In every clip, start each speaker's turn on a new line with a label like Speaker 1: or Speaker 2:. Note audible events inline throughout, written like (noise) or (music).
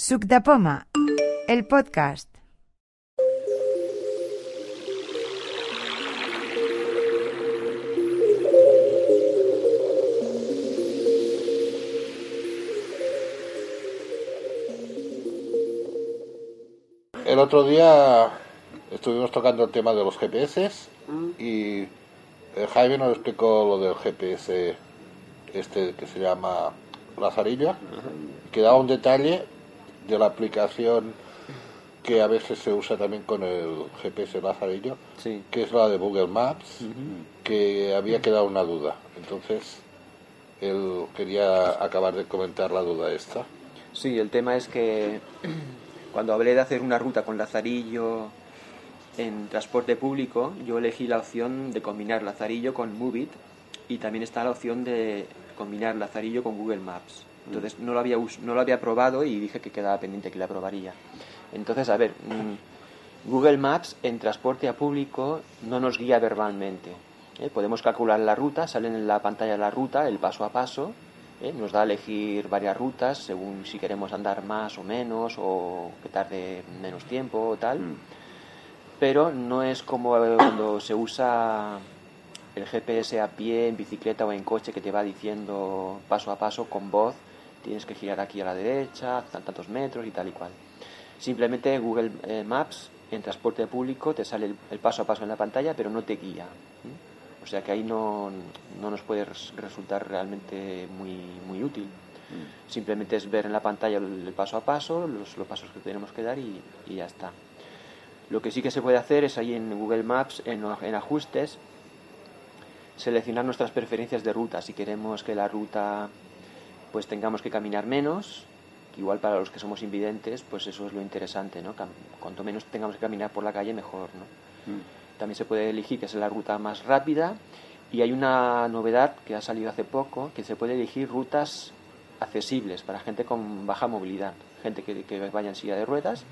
Speaker 1: Suc de Poma, el podcast.
Speaker 2: El otro día estuvimos tocando el tema de los GPS y eh, Jaime nos explicó lo del GPS este que se llama Lazarillo, que daba un detalle de la aplicación que a veces se usa también con el GPS Lazarillo,
Speaker 3: Sí.
Speaker 2: que es la de Google Maps, que había quedado una duda. Entonces, él quería acabar de comentar la duda esta.
Speaker 3: Sí, el tema es que (clears throat) cuando hablé de hacer una ruta con Lazarillo en transporte público, yo elegí la opción de combinar Lazarillo con Movit y también está la opción de combinar Lazarillo con Google Maps. Entonces no lo había, no lo había probado y dije que quedaba pendiente que la probaría. Entonces, a ver, mm, Google Maps en transporte a público no nos guía verbalmente. ¿eh? Podemos calcular la ruta, sale en la pantalla la ruta, el paso a paso, ¿eh? nos da a elegir varias rutas según si queremos andar más o menos o que tarde menos tiempo o tal. Pero no es como cuando se usa el GPS a pie, en bicicleta o en coche que te va diciendo paso a paso con voz, tienes que girar aquí a la derecha, tan- tantos metros y tal y cual. Simplemente Google eh, Maps en transporte público te sale el, paso a paso en la pantalla, pero no te guía. O sea que ahí no, no nos puede res- resultar realmente muy, muy útil. Simplemente es ver en la pantalla el, el paso a paso, los, los pasos que tenemos que dar y, y ya está. Lo que sí que se puede hacer es ahí en Google Maps, en, en ajustes, seleccionar nuestras preferencias de ruta. Si queremos que la ruta pues tengamos que caminar menos, igual para los que somos invidentes, pues eso es lo interesante, ¿no? Cuanto menos tengamos que caminar por la calle, mejor, ¿no? También se puede elegir que es la ruta más rápida y hay una novedad que ha salido hace poco, que se puede elegir rutas accesibles para gente con baja movilidad, gente que, que vaya en silla de ruedas.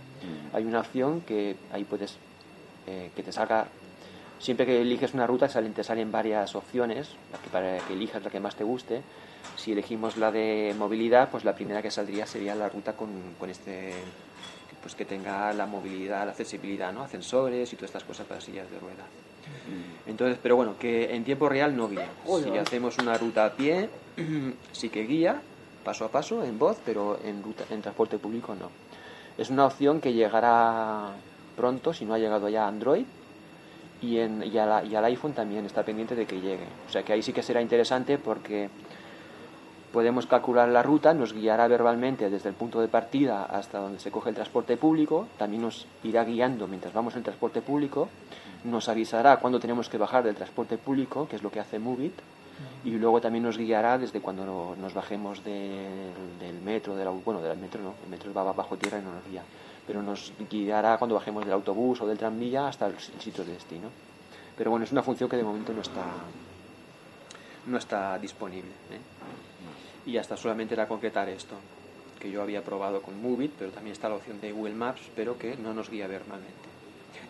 Speaker 3: Hay una opción que ahí puedes eh, que te salga siempre que eliges una ruta salen, te salen varias opciones para que elijas la que más te guste. Si elegimos la de movilidad, pues la primera que saldría sería la ruta con, con este pues que tenga la movilidad, la accesibilidad, ¿no? Ascensores y todas estas cosas para sillas de ruedas. Entonces, pero bueno, que en tiempo real no guía. Si hacemos una ruta a pie, (clears throat) sí que guía, paso a paso, en voz, pero en, ruta, en transporte público no. Es una opción que llegará pronto, si no ha llegado ya a Android, y, en, y, la- y al iPhone también está pendiente de que llegue. O sea que ahí sí que será interesante porque podemos calcular la ruta, nos guiará verbalmente desde el punto de partida hasta donde se coge el transporte público, también nos irá guiando mientras vamos en transporte público, nos avisará cuándo tenemos que bajar del transporte público, que es lo que hace Movit, y luego también nos guiará desde cuando no- nos bajemos del, del metro, au- bueno, del metro no, el metro va bajo tierra y no nos guía, pero nos guiará cuando bajemos del autobús o del tranvía hasta el sitio de destino. Pero bueno, es una función que de momento no está, no está disponible. ¿eh? Y hasta solamente era concretar esto, que yo había probado con Movit, pero también está la opción de Google Maps, pero que no nos guía verbalmente.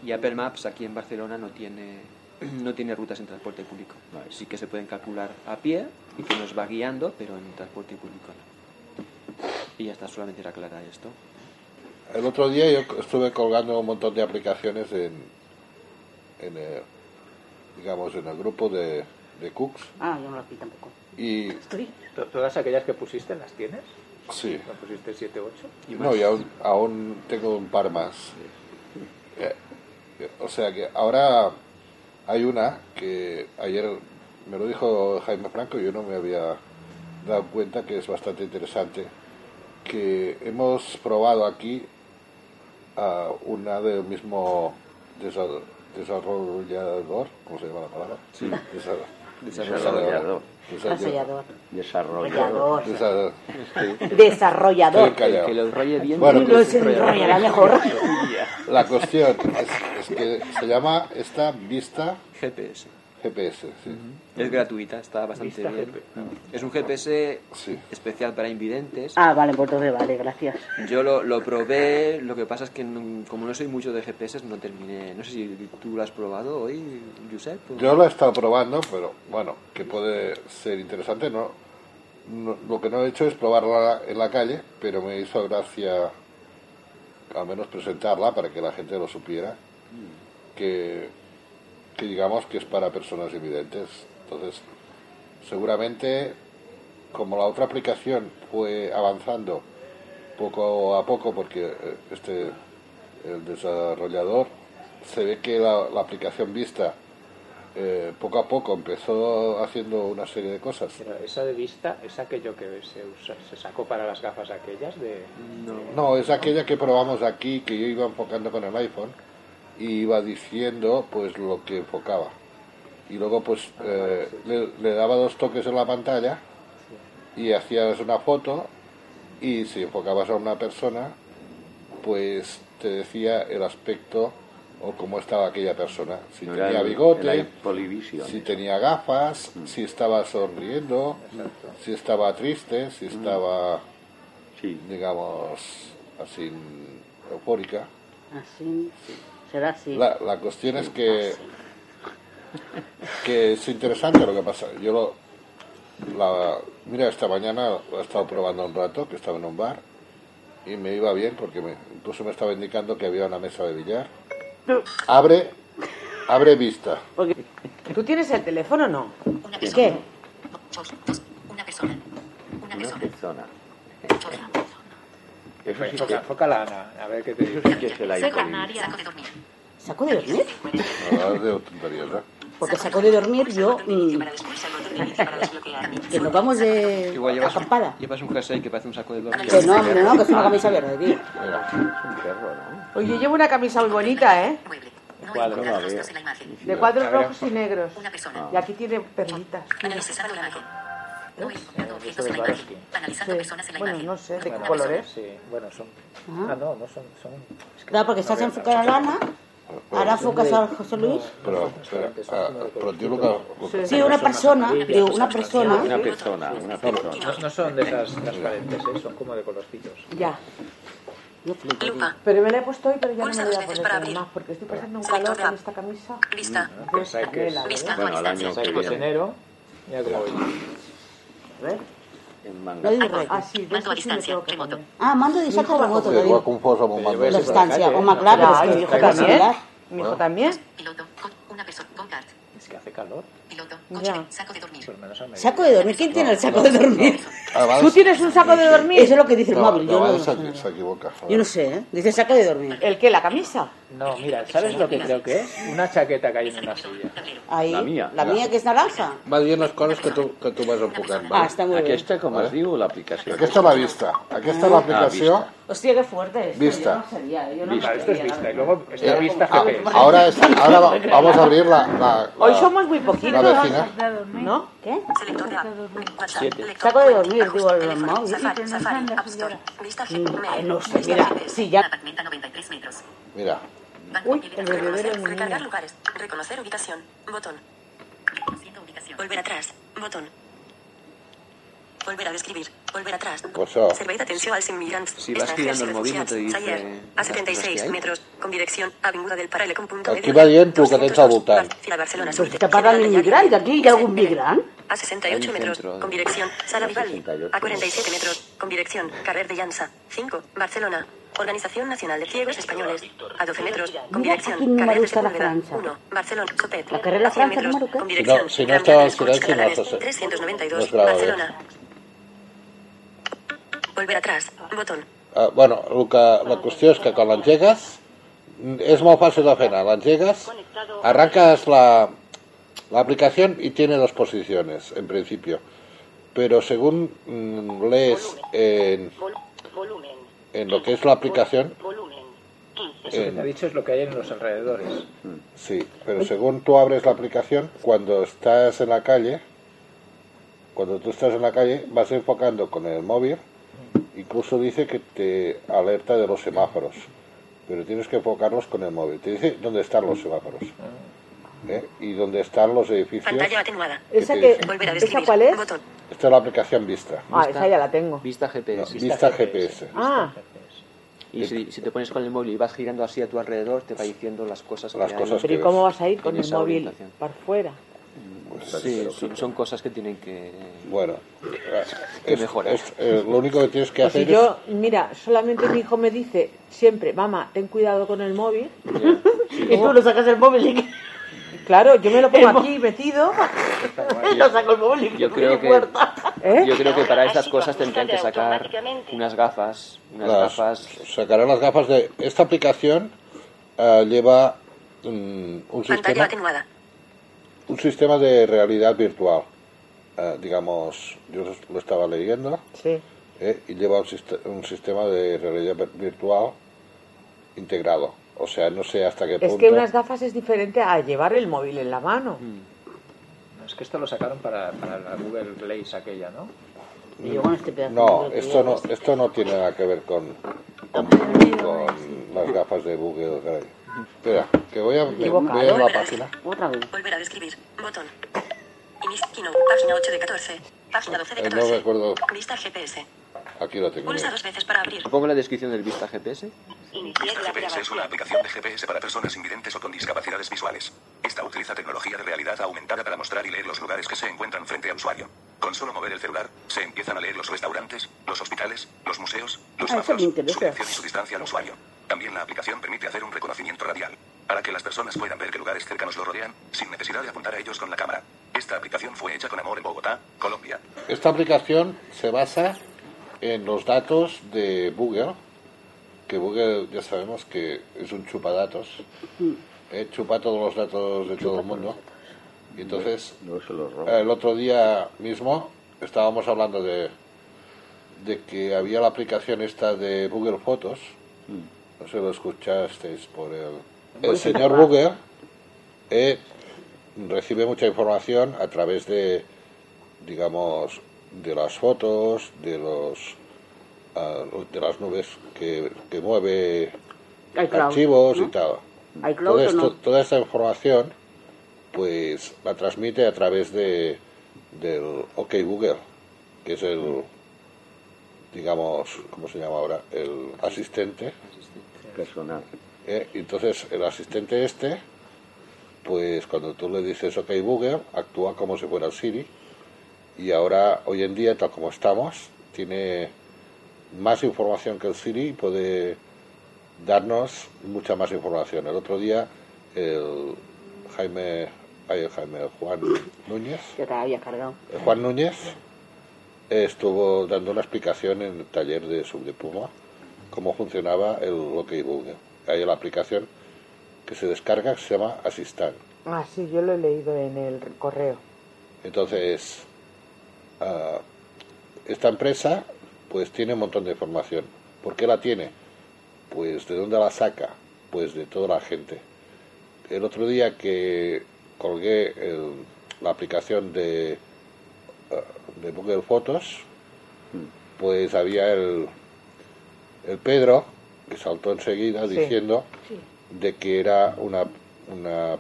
Speaker 3: Y Apple Maps aquí en Barcelona no tiene, (clears throat) no tiene rutas en transporte público. Sí que se pueden calcular a pie y que nos va guiando, pero en transporte público no. Y ya está, solamente era aclarar esto.
Speaker 2: El otro día yo estuve colgando un montón de aplicaciones en, en el, digamos, en el grupo de, de Cooks
Speaker 4: Ah, yo no las vi tampoco.
Speaker 2: y
Speaker 4: Estoy.
Speaker 5: ¿Todas aquellas que pusiste las tienes?
Speaker 2: sí,
Speaker 5: ¿No pusiste 7, 8?
Speaker 3: Y
Speaker 2: no, y aún, aún tengo un par más. Eh, eh, o sea que ahora hay una que ayer me lo dijo Jaime Franco y yo no me había dado cuenta que es bastante interesante, que hemos probado aquí a una del mismo desa- desarrollador, ¿cómo se llama la palabra? Sí.
Speaker 6: Desarrollador.
Speaker 4: Ensayador.
Speaker 6: Desarrollador.
Speaker 4: Desarrollador.
Speaker 2: Estoy
Speaker 4: Desarrollador.
Speaker 2: callado.
Speaker 3: Que lo enrolle bien.
Speaker 2: Bueno,
Speaker 4: Lo enrollará mejor.
Speaker 2: La cuestión es, es que se llama esta vista
Speaker 3: GPS.
Speaker 2: GPS, sí.
Speaker 3: Es gratuita, está bastante
Speaker 5: Vista
Speaker 3: bien.
Speaker 5: GP.
Speaker 3: Es un GPS
Speaker 2: Sí.
Speaker 3: especial para invidentes.
Speaker 4: Ah, vale, pues entonces vale, gracias.
Speaker 3: Yo lo, lo probé, lo que pasa es que no- como no soy mucho de GPS no terminé. No sé si tú lo has probado hoy, Josep. o-
Speaker 2: Yo lo he estado probando, pero bueno, que puede ser interesante. No, no- lo que no he hecho es probarla en la calle, pero me hizo gracia al menos presentarla para que la gente lo supiera, que, que digamos que es para personas invidentes. Entonces, seguramente, como la otra aplicación fue avanzando poco a poco, porque eh, este, el desarrollador, se ve que la, la aplicación vista eh, poco a poco empezó haciendo una serie de cosas.
Speaker 5: Pero esa de vista es aquello que se, usa- se sacó para las gafas aquellas de...
Speaker 2: No, es aquella que probamos aquí, que yo iba enfocando con el iPhone y iba diciendo pues lo que enfocaba. Y luego pues eh, le, le daba dos toques en la pantalla y hacías una foto y si enfocabas a una persona pues te decía el aspecto o cómo estaba aquella persona. Si
Speaker 6: No
Speaker 2: tenía
Speaker 6: el-
Speaker 2: bigote, si tenía gafas, si estaba sonriendo, si estaba triste, si estaba
Speaker 6: Sí.
Speaker 2: digamos, así eufórica.
Speaker 4: Así. Será así.
Speaker 2: La, la cuestión es que, que es interesante lo que pasa. Yo lo, la, mira, esta mañana lo he estado probando un rato, que estaba en un bar, y me iba bien porque me, incluso me estaba indicando que había una mesa de billar. Abre, abre vista.
Speaker 7: ¿Tú tienes el teléfono o no?
Speaker 4: ¿Y qué?
Speaker 8: Una persona. Una
Speaker 6: Una
Speaker 8: persona.
Speaker 6: Eso sí
Speaker 5: Enfoca,
Speaker 6: que,
Speaker 5: enfócala, Ana, a ver qué te
Speaker 6: eso
Speaker 5: dice.
Speaker 6: sí que es el
Speaker 8: Soy canaria. Saco de dormir.
Speaker 4: ¿Saco de dormir?
Speaker 2: Hablar de tonterías, ¿eh?
Speaker 4: Porque saco de dormir yo... (laughs) que nos vamos de
Speaker 3: Igual llevas,
Speaker 4: acampada.
Speaker 3: llevas un jersey que parece un saco de dormir.
Speaker 4: Que no, hombre, no, que es una camisa verde, tío.
Speaker 6: Es un perro, ¿no?
Speaker 7: Oye, llevo una camisa muy bonita, ¿eh?
Speaker 8: Mueble. No la.
Speaker 7: De cuadros rojos y negros.
Speaker 8: Una persona.
Speaker 7: Y aquí tiene perlitas.
Speaker 8: Analizando la imagen. No he encontrado objetos en la
Speaker 5: Swarovski.
Speaker 8: imagen. Analizando
Speaker 7: Sí.
Speaker 8: personas en la
Speaker 7: Bueno,
Speaker 8: imagen.
Speaker 7: no sé de qué color es.
Speaker 5: Sí, bueno, son...
Speaker 4: Ajá.
Speaker 5: Ah, no, no son... son...
Speaker 4: Claro, porque estás enfocada a Lana, ahora enfocas a José Luis.
Speaker 2: pero, pero, ah, pero tío, Luca, Luca,
Speaker 4: Sí, una persona, digo, una persona.
Speaker 6: Una persona, una persona.
Speaker 5: No, no son de esas transparentes, ¿eh? son como de colorcitos.
Speaker 7: Ya.
Speaker 4: Yo flipo.
Speaker 7: Pero me la he puesto hoy, pero ya no me voy a poner más porque estoy pasando un calor
Speaker 8: de
Speaker 7: con esta camisa.
Speaker 8: Vista.
Speaker 5: Pensáis que es
Speaker 7: canela,
Speaker 8: Vista.
Speaker 6: Bueno, al año que viene.
Speaker 5: enero, mira cómo voy.
Speaker 7: A ver.
Speaker 6: En manga.
Speaker 4: digo rey.
Speaker 7: Ah, sí, de
Speaker 8: Mando a
Speaker 7: sí que
Speaker 8: Remoto.
Speaker 4: Ah, mando de distancia remoto,
Speaker 2: que
Speaker 4: te
Speaker 2: igual
Speaker 4: digo.
Speaker 2: confuso con mando
Speaker 5: Pero
Speaker 4: La
Speaker 2: de
Speaker 5: yo voy a
Speaker 4: distancia.
Speaker 5: calle,
Speaker 4: O
Speaker 5: ¿eh?
Speaker 4: más claro,
Speaker 7: Ya,
Speaker 4: es que
Speaker 7: hijo
Speaker 4: hijo
Speaker 7: también. Mi hijo también.
Speaker 8: Piloto. Con una persona. Go kart.
Speaker 5: Es que hace calor,
Speaker 8: Piloto. Coche. Saco de dormir.
Speaker 5: lo.
Speaker 4: Saco de dormir. ¿Quién tiene el saco de dormir?
Speaker 2: Además,
Speaker 7: ¿Tú tienes un saco de dormir?
Speaker 4: Eso es lo que dice el
Speaker 2: no,
Speaker 4: móvil.
Speaker 2: no,
Speaker 4: Yo no,
Speaker 2: se,
Speaker 4: no sé.
Speaker 2: se equivoca.
Speaker 4: Yo no sé, ¿eh? Dice saco de dormir.
Speaker 7: ¿El qué? ¿La camisa?
Speaker 5: No, mira, ¿sabes lo que creo que es? Una chaqueta que hay en una silla.
Speaker 4: Ahí.
Speaker 6: La mía.
Speaker 4: La mía que es naranja.
Speaker 2: Va dient les coses que tu, que tu vas enfocant.
Speaker 4: Ah,
Speaker 2: Vale?
Speaker 4: està molt bé.
Speaker 6: Aquesta, com es diu, l'aplicació?
Speaker 2: Aquesta és la vista. Aquesta és l'aplicació.
Speaker 6: Ah,
Speaker 7: Hostia, qué fuerte esto.
Speaker 2: Vista.
Speaker 7: Yo no sabía, yo no
Speaker 6: Vista.
Speaker 5: Esto es vista.
Speaker 7: la
Speaker 5: Y luego está
Speaker 2: Eh,
Speaker 5: vista
Speaker 2: ah,
Speaker 5: GPS.
Speaker 2: ahora, es- (laughs) ahora va- vamos a abrir la, la,
Speaker 7: Hoy somos muy poquitos. ¿no?
Speaker 4: ¿Qué?
Speaker 8: Selector de
Speaker 4: Saco de dormir,
Speaker 8: Ajuste
Speaker 4: digo, el móvil.
Speaker 8: Safari, Safari, App Store. Vista G.
Speaker 4: Ay,
Speaker 8: Mail.
Speaker 4: no sé, mira, sí, ya-
Speaker 8: Apartamento 93 metros.
Speaker 2: Mira,
Speaker 7: Uy, el bebedero
Speaker 8: Recargar lugares. Reconocer ubicación. Botón. Volver atrás. Botón. Volver a describir. Volver atrás.
Speaker 2: Pues això.
Speaker 8: Servei d'atenció als immigrants.
Speaker 3: Si vas girando el móvil, no te dice
Speaker 8: Sayer,
Speaker 3: las
Speaker 8: a
Speaker 3: cosas que
Speaker 8: 76
Speaker 3: hay.
Speaker 8: metros, con dirección Avinguda del Paralelo con punto
Speaker 2: Aquí va dient el que tens al voltant.
Speaker 8: Fila Barcelona
Speaker 4: Pues
Speaker 8: Sur.
Speaker 4: que inmigrants, aquí hi ha algun migrant?
Speaker 8: A 68
Speaker 3: Hay un
Speaker 8: metros, con dirección Sala Vivaldi.
Speaker 6: 68.
Speaker 8: A 47 metros, con dirección Carrer de Llança. 5, Barcelona. Organización Nacional de Ciegos Españoles. A 12 metros, con dirección
Speaker 4: aquí
Speaker 8: Carrer de Sepúlveda.
Speaker 4: Francia.
Speaker 8: 1, Barcelona, Sopet.
Speaker 4: La carrer la
Speaker 8: A 100
Speaker 4: Francia,
Speaker 8: metros,
Speaker 4: número qué?
Speaker 8: con
Speaker 2: Si
Speaker 8: dirección
Speaker 2: no- si no
Speaker 8: Corts
Speaker 2: silenci, no
Speaker 8: Catalanes.
Speaker 2: se- no
Speaker 8: 392,
Speaker 2: es grava bé.
Speaker 8: Barcelona. Volver atrás, botón.
Speaker 2: Uh, bueno, el que, la qüestió és que quan l'engegues és molt fàcil de fer anar. L'engegues, arrancas la, la aplicación y tiene dos posiciones en principio. Pero según mm, lees en, en lo que es la aplicación,
Speaker 8: volumen. 15.
Speaker 5: Eso que te ha dicho es lo que hay en los alrededores.
Speaker 2: sí, pero según tú abres la aplicación, cuando estás en la calle, cuando tú estás en la calle, vas enfocando con el móvil, incluso dice que te alerta de los semáforos, pero tienes que enfocarlos con el móvil. Te dice dónde están los semáforos ¿eh? y dónde están los edificios.
Speaker 8: Pantalla atenuada.
Speaker 7: ¿Esa, que,
Speaker 2: dice?
Speaker 8: Volver a
Speaker 7: ¿Esa cuál es?
Speaker 8: Botón.
Speaker 2: Esta es la aplicación Vista.
Speaker 7: Ah, esa ya la tengo.
Speaker 3: Vista
Speaker 2: No,
Speaker 3: GPS.
Speaker 2: Vista GPS.
Speaker 7: Ah,
Speaker 3: Y si, si te pones con el móvil y vas girando así a tu alrededor, te va diciendo las cosas
Speaker 2: Las
Speaker 3: que
Speaker 2: cosas
Speaker 3: hay.
Speaker 7: pero ¿y cómo vas a ir con el móvil para fuera?
Speaker 3: Sí, son, son cosas que tienen que...
Speaker 2: Bueno,
Speaker 3: Que
Speaker 2: es-
Speaker 3: mejorar.
Speaker 2: es- eh, lo único que tienes que
Speaker 7: Pues si
Speaker 2: hacer
Speaker 7: yo, mira, solamente mi hijo me dice siempre, mamá, ten cuidado con el móvil. (laughs)
Speaker 4: Y tú lo sacas el móvil y
Speaker 7: Claro, yo me lo pongo
Speaker 4: El
Speaker 7: aquí metido. (laughs)
Speaker 4: lo saco el móvil y
Speaker 3: Yo creo que,
Speaker 4: puerta.
Speaker 7: ¿Eh?
Speaker 3: yo creo que para estas cosas tendrían que sacar unas gafas, unas
Speaker 2: las,
Speaker 3: gafas...
Speaker 2: sacarán las gafas de... Esta aplicación eh, lleva mm, un,
Speaker 8: Pantalla
Speaker 2: sistema,
Speaker 8: atenuada.
Speaker 2: Un sistema de realidad virtual. Eh, digamos, yo lo estaba leyendo
Speaker 7: Sí.
Speaker 2: eh, y lleva un, sist- un sistema de realidad vir- virtual integrado. O sea, no sé hasta qué
Speaker 7: Es
Speaker 2: punto...
Speaker 7: que unas gafas es diferente a llevar el móvil en la mano.
Speaker 5: No, es que esto lo sacaron para, para la Google Glass aquella, ¿no?
Speaker 4: Y yo con este pedazo
Speaker 2: No,
Speaker 4: de
Speaker 2: esto no, esto no tiene nada que ver con, con, con las gafas de Google. Glass. Espera, que voy a, a la página.
Speaker 4: Otra vez.
Speaker 8: Volver a describir. Botón. Inicio. Página 8 de 14. Página 12 de
Speaker 2: Eh, no
Speaker 8: 14.
Speaker 2: recuerdo.
Speaker 8: Vista GPS.
Speaker 2: Aquí lo tengo.
Speaker 8: Pulsa dos veces para abrir.
Speaker 3: Pongo la descripción del Vista GPS.
Speaker 9: Vista GPS es una aplicación de GPS para personas invidentes o con discapacidades visuales. Esta utiliza tecnología de realidad aumentada para mostrar y leer los lugares que se encuentran frente al usuario. Con solo mover el celular, se empiezan a leer los restaurantes, los hospitales, los museos, los
Speaker 4: Ah, interesa.
Speaker 9: su dirección y su distancia al usuario. También la aplicación permite hacer un reconocimiento radial, para que las personas puedan ver qué lugares cercanos lo rodean, sin necesidad de apuntar a ellos con la cámara. Esta aplicación fue hecha con amor en Bogotá, Colombia.
Speaker 2: Esta aplicación se basa en los datos de Google, que Google ya sabemos que es un chupadatos, eh, chupa todos los datos de todo el mundo. Y entonces,
Speaker 6: No
Speaker 2: el otro día mismo estábamos hablando de, de que había la aplicación esta de Google Fotos, no sé si lo escuchasteis por el... El señor Google eh, recibe mucha información a través de, digamos, de las fotos, de los ah, de las nubes que, que mueve
Speaker 4: iCloud,
Speaker 2: archivos y tal. Todo
Speaker 4: o
Speaker 2: esto-
Speaker 4: no.
Speaker 2: Toda esta información, pues la transmite a través de del OK Google, que es el, digamos, ¿cómo se llama ahora? El asistente.
Speaker 6: Personal.
Speaker 2: ¿eh? Entonces el asistente este, pues cuando tú le dices OK Google, actúa como si fuera el Siri. Y ahora, hoy en día, tal como estamos, tiene más información que el Siri y puede darnos mucha más información. El otro día, el Jaime, ay, el Jaime, el Juan Núñez,
Speaker 4: Ya te había cargado.
Speaker 2: el Juan Núñez estuvo dando una explicación en el taller de Subdepuma cómo funcionaba el OK Google. Hay la aplicación que se descarga que se llama Assistant.
Speaker 7: Ah, sí, yo lo he leído en el correo.
Speaker 2: Entonces, ah, esta empresa pues tiene un montón de información. ¿Por qué la tiene? Pues de dónde la saca? Pues de toda la gente. El otro día que colgué el- la aplicación de, ah, de Google Fotos, pues había el, el Pedro que saltó enseguida
Speaker 7: Sí.
Speaker 2: diciendo de que era una, una,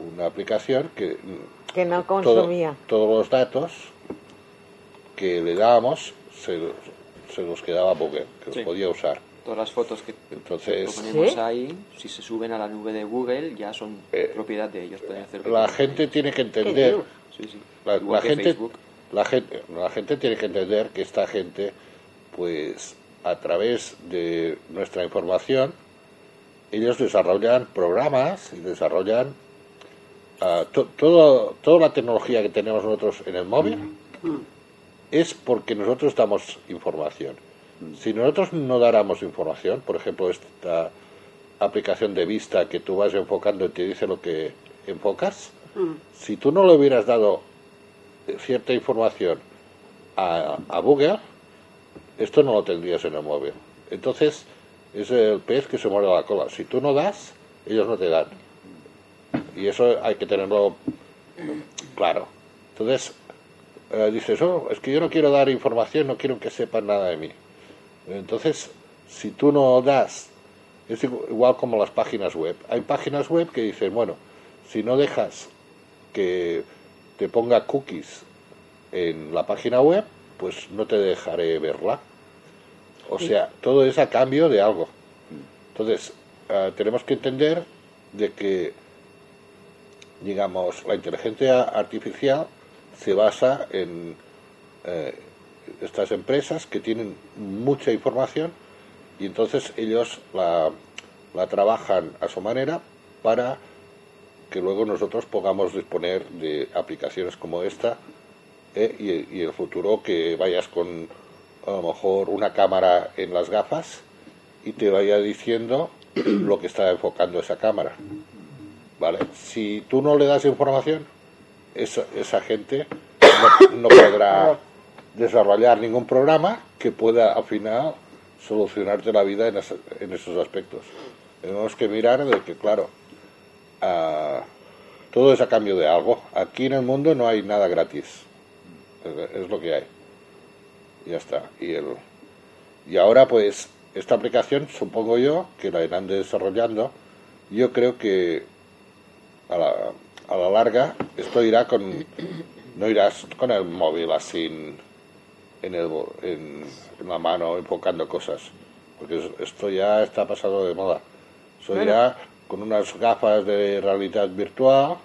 Speaker 2: una aplicación que
Speaker 7: Que no
Speaker 2: todo-
Speaker 7: consumía.
Speaker 2: todos los datos que le dábamos se, se los quedaba Google, que los podía usar.
Speaker 3: Todas las fotos que
Speaker 2: Entonces,
Speaker 3: lo ponemos
Speaker 7: ¿Sí?
Speaker 3: ahí, si se suben a la nube de Google, ya son
Speaker 2: Eh,
Speaker 3: propiedad de ellos. Pueden hacer
Speaker 2: la gente tiene que entender,
Speaker 4: digo?
Speaker 3: Sí, sí.
Speaker 2: la, la
Speaker 3: que
Speaker 2: gente, la gente, la gente tiene que entender que esta gente, pues, a través de nuestra información, ellos desarrollan programas y desarrollan to- todo, toda la tecnología que tenemos nosotros en el móvil es porque nosotros damos información. Si nosotros no dáramos información, por ejemplo, esta aplicación de vista que tú vas enfocando y te dice lo que enfocas, si tú no le hubieras dado cierta información a, a Google, esto no lo tendrías en el móvil. Entonces, es el pez que se muerde la cola. Si tú no das, ellos no te dan. Y eso hay que tenerlo claro. Entonces, eh, dices, oh, es que yo no quiero dar información, no quiero que sepan nada de mí. Entonces, si tú no das, es igu- igual como las páginas web. Hay páginas web que dicen, bueno, si no dejas que te ponga cookies en la página web, pues no te dejaré verla. O sea, todo es a cambio de algo. Entonces, eh, tenemos que entender de que digamos, la inteligencia artificial se basa en eh, estas empresas que tienen mucha información y entonces ellos la, la trabajan a su manera para que luego nosotros podamos disponer de aplicaciones como esta eh, y, el futuro que vayas con a lo mejor una cámara en las gafas y te vaya diciendo (clears throat) lo que está enfocando esa cámara. ¿Vale? Si tú no le das información, esa, esa gente no, podrá desarrollar ningún programa que pueda al final solucionarte la vida en, esa- en esos aspectos. Tenemos que mirar de que, claro, ah, todo es a cambio de algo. Aquí en el mundo no hay nada gratis. Es, lo que hay. Ya está. Y, el, y ahora, pues, esta aplicación, supongo yo, que la irán desarrollando, yo creo que a la, a la larga esto irá con... No irás con el móvil así en, en, el, en, en la mano enfocando cosas. Porque es- esto ya está pasado de moda. Eso
Speaker 7: Bueno.
Speaker 2: irá con unas gafas de realidad virtual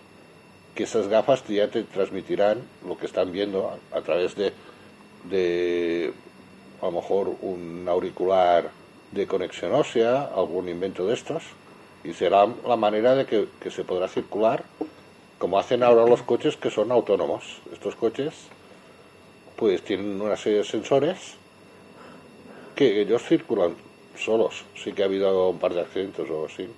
Speaker 2: que esas gafas ya te transmitirán lo que están viendo a, través de, de a lo mejor un auricular de conexión ósea, algún invento de estos, y será la manera de que, que se podrá circular como hacen ahora los coches que son autónomos. Estos coches pues tienen una serie de sensores que ellos circulan solos. Sí que ha habido un par de accidentes o así,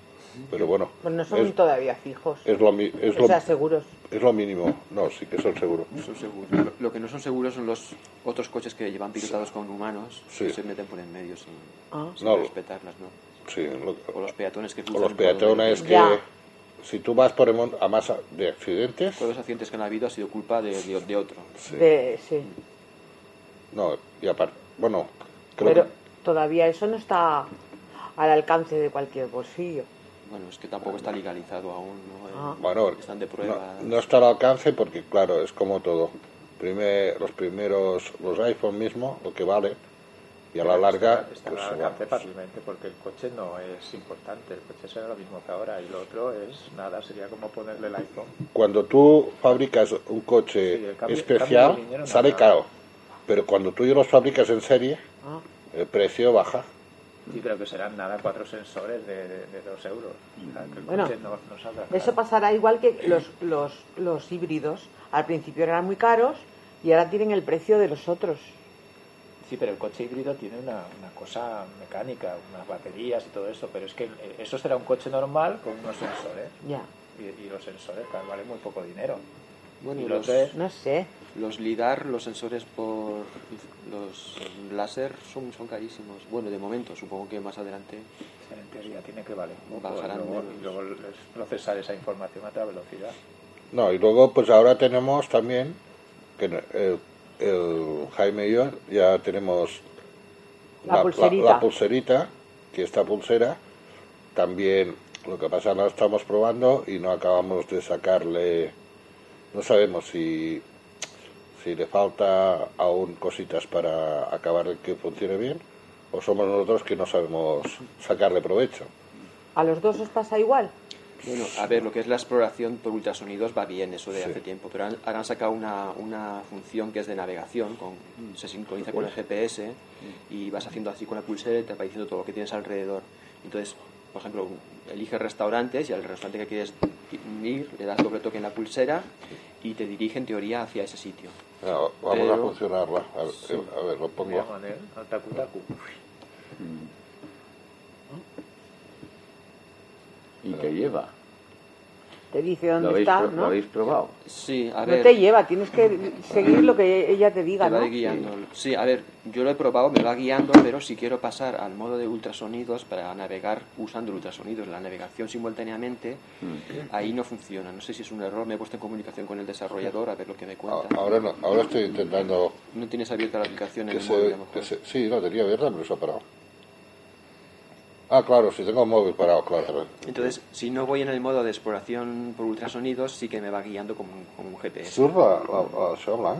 Speaker 2: pero bueno,
Speaker 7: Pues no son
Speaker 2: es,
Speaker 7: todavía fijos.
Speaker 2: es lo,
Speaker 7: o sea, seguros.
Speaker 2: es lo mínimo. No, sí que son seguros.
Speaker 3: Son seguros. Lo, lo que no son seguros son los otros coches que llevan pilotados con humanos
Speaker 2: Sí.
Speaker 3: que se meten por en medio sin,
Speaker 7: Ah.
Speaker 3: sin
Speaker 2: No.
Speaker 3: respetarlas, ¿no?
Speaker 2: Sí, lo-
Speaker 3: O los peatones que
Speaker 2: o los peatones que
Speaker 7: Ya.
Speaker 2: si tú vas por el monte a masa de accidentes,
Speaker 3: Todos los accidentes que han habido ha sido culpa de, de, de otro.
Speaker 2: sí.
Speaker 7: De, sí.
Speaker 2: no, y aparte, bueno, creo
Speaker 7: Pero
Speaker 2: que
Speaker 7: todavía eso no está al alcance de cualquier bolsillo.
Speaker 3: Bueno, es que tampoco está legalizado aún, ¿no?
Speaker 7: Ah.
Speaker 2: Bueno,
Speaker 3: Están de
Speaker 2: no,
Speaker 3: prueba.
Speaker 2: no está al alcance porque, claro, es como todo. Primer, los primeros, los iPhone mismo, lo que vale, y a la larga,
Speaker 5: Está,
Speaker 2: pues
Speaker 5: al alcance fácilmente porque el coche no es importante, el coche será lo mismo que ahora y lo otro es nada, sería como ponerle el iPhone.
Speaker 2: Cuando tú fabricas un coche
Speaker 5: Sí, cambio-
Speaker 2: especial,
Speaker 5: dinero no
Speaker 2: sale
Speaker 5: nada.
Speaker 2: caro. Pero cuando tú los fabricas en serie,
Speaker 7: Ah.
Speaker 2: el precio baja.
Speaker 5: Sí, pero que serán nada, cuatro sensores de, de, de dos euros. O sea, que el
Speaker 7: Bueno,
Speaker 5: coche no, no saldrá
Speaker 7: Eso pasará igual que los, los, los híbridos. Al principio eran muy caros y ahora tienen el precio de los otros.
Speaker 5: Sí, pero el coche híbrido tiene una, una cosa mecánica, unas baterías y todo eso, pero es que eh, eso será un coche normal con unos sensores.
Speaker 7: Ya,
Speaker 5: Y, y los sensores, claro, valen muy poco dinero.
Speaker 3: Bueno,
Speaker 5: y los
Speaker 7: no sé.
Speaker 3: los LIDAR, los sensores por los láser son, son carísimos. Bueno, de momento, supongo que más adelante.
Speaker 5: En teoría tiene que valer.
Speaker 3: Bajarán
Speaker 5: y luego,
Speaker 3: menos.
Speaker 5: y luego es procesar esa información a otra velocidad.
Speaker 2: No, y luego pues ahora tenemos también, que el, el Jaime y yo ya tenemos
Speaker 7: La pulserita.
Speaker 2: la pulserita, que esta pulsera también, lo que pasa no la estamos probando y no acabamos de sacarle, no sabemos si, si le falta aún cositas para acabar de que funcione bien o somos nosotros que no sabemos sacarle provecho.
Speaker 7: ¿A los dos os pasa igual?
Speaker 3: Bueno, a ver, lo que es la exploración por ultrasonidos va bien, eso de
Speaker 2: Sí.
Speaker 3: hace tiempo, pero han- ahora han sacado una, una función que es de navegación, con, se sincroniza con el GPS y vas haciendo así con la pulsera y te va diciendo todo lo que tienes alrededor. Entonces, por ejemplo, eliges restaurantes y al restaurante que quieres ir le das doble toque en la pulsera y te dirige en teoría hacia ese sitio.
Speaker 2: No, vamos
Speaker 3: Pero-
Speaker 2: a funcionarla. A ver, a ver, lo pongo.
Speaker 5: Manel, al tacu tacu.
Speaker 6: ¿Y qué lleva?
Speaker 7: Te dice
Speaker 6: ¿Lo
Speaker 7: dónde está,
Speaker 6: pro-
Speaker 7: ¿no?
Speaker 6: ¿Lo habéis probado?
Speaker 3: Sí, a
Speaker 7: No
Speaker 3: ver.
Speaker 7: te lleva, tienes que seguir lo que ella te diga,
Speaker 3: Te va
Speaker 7: ¿no?
Speaker 3: guiando. Sí, a ver, yo lo he probado, me va guiando, pero si quiero pasar al modo de ultrasonidos para navegar usando el ultrasonidos, la navegación simultáneamente, ahí no funciona. No sé si es un error, me he puesto en comunicación con el desarrollador a ver lo que me cuenta.
Speaker 2: Ahora no, ahora estoy intentando
Speaker 3: No tienes abierta la aplicación en el móvil, a lo mejor.
Speaker 2: se- sí, no tenía abierta, pero se ha parado. Ah, claro, si tengo el móvil parado, claro.
Speaker 3: Entonces, si no voy en el modo de exploración por ultrasonidos, sí que me va guiando como, un- como un GPS.
Speaker 2: Surfa la, la Xobla, ¿eh?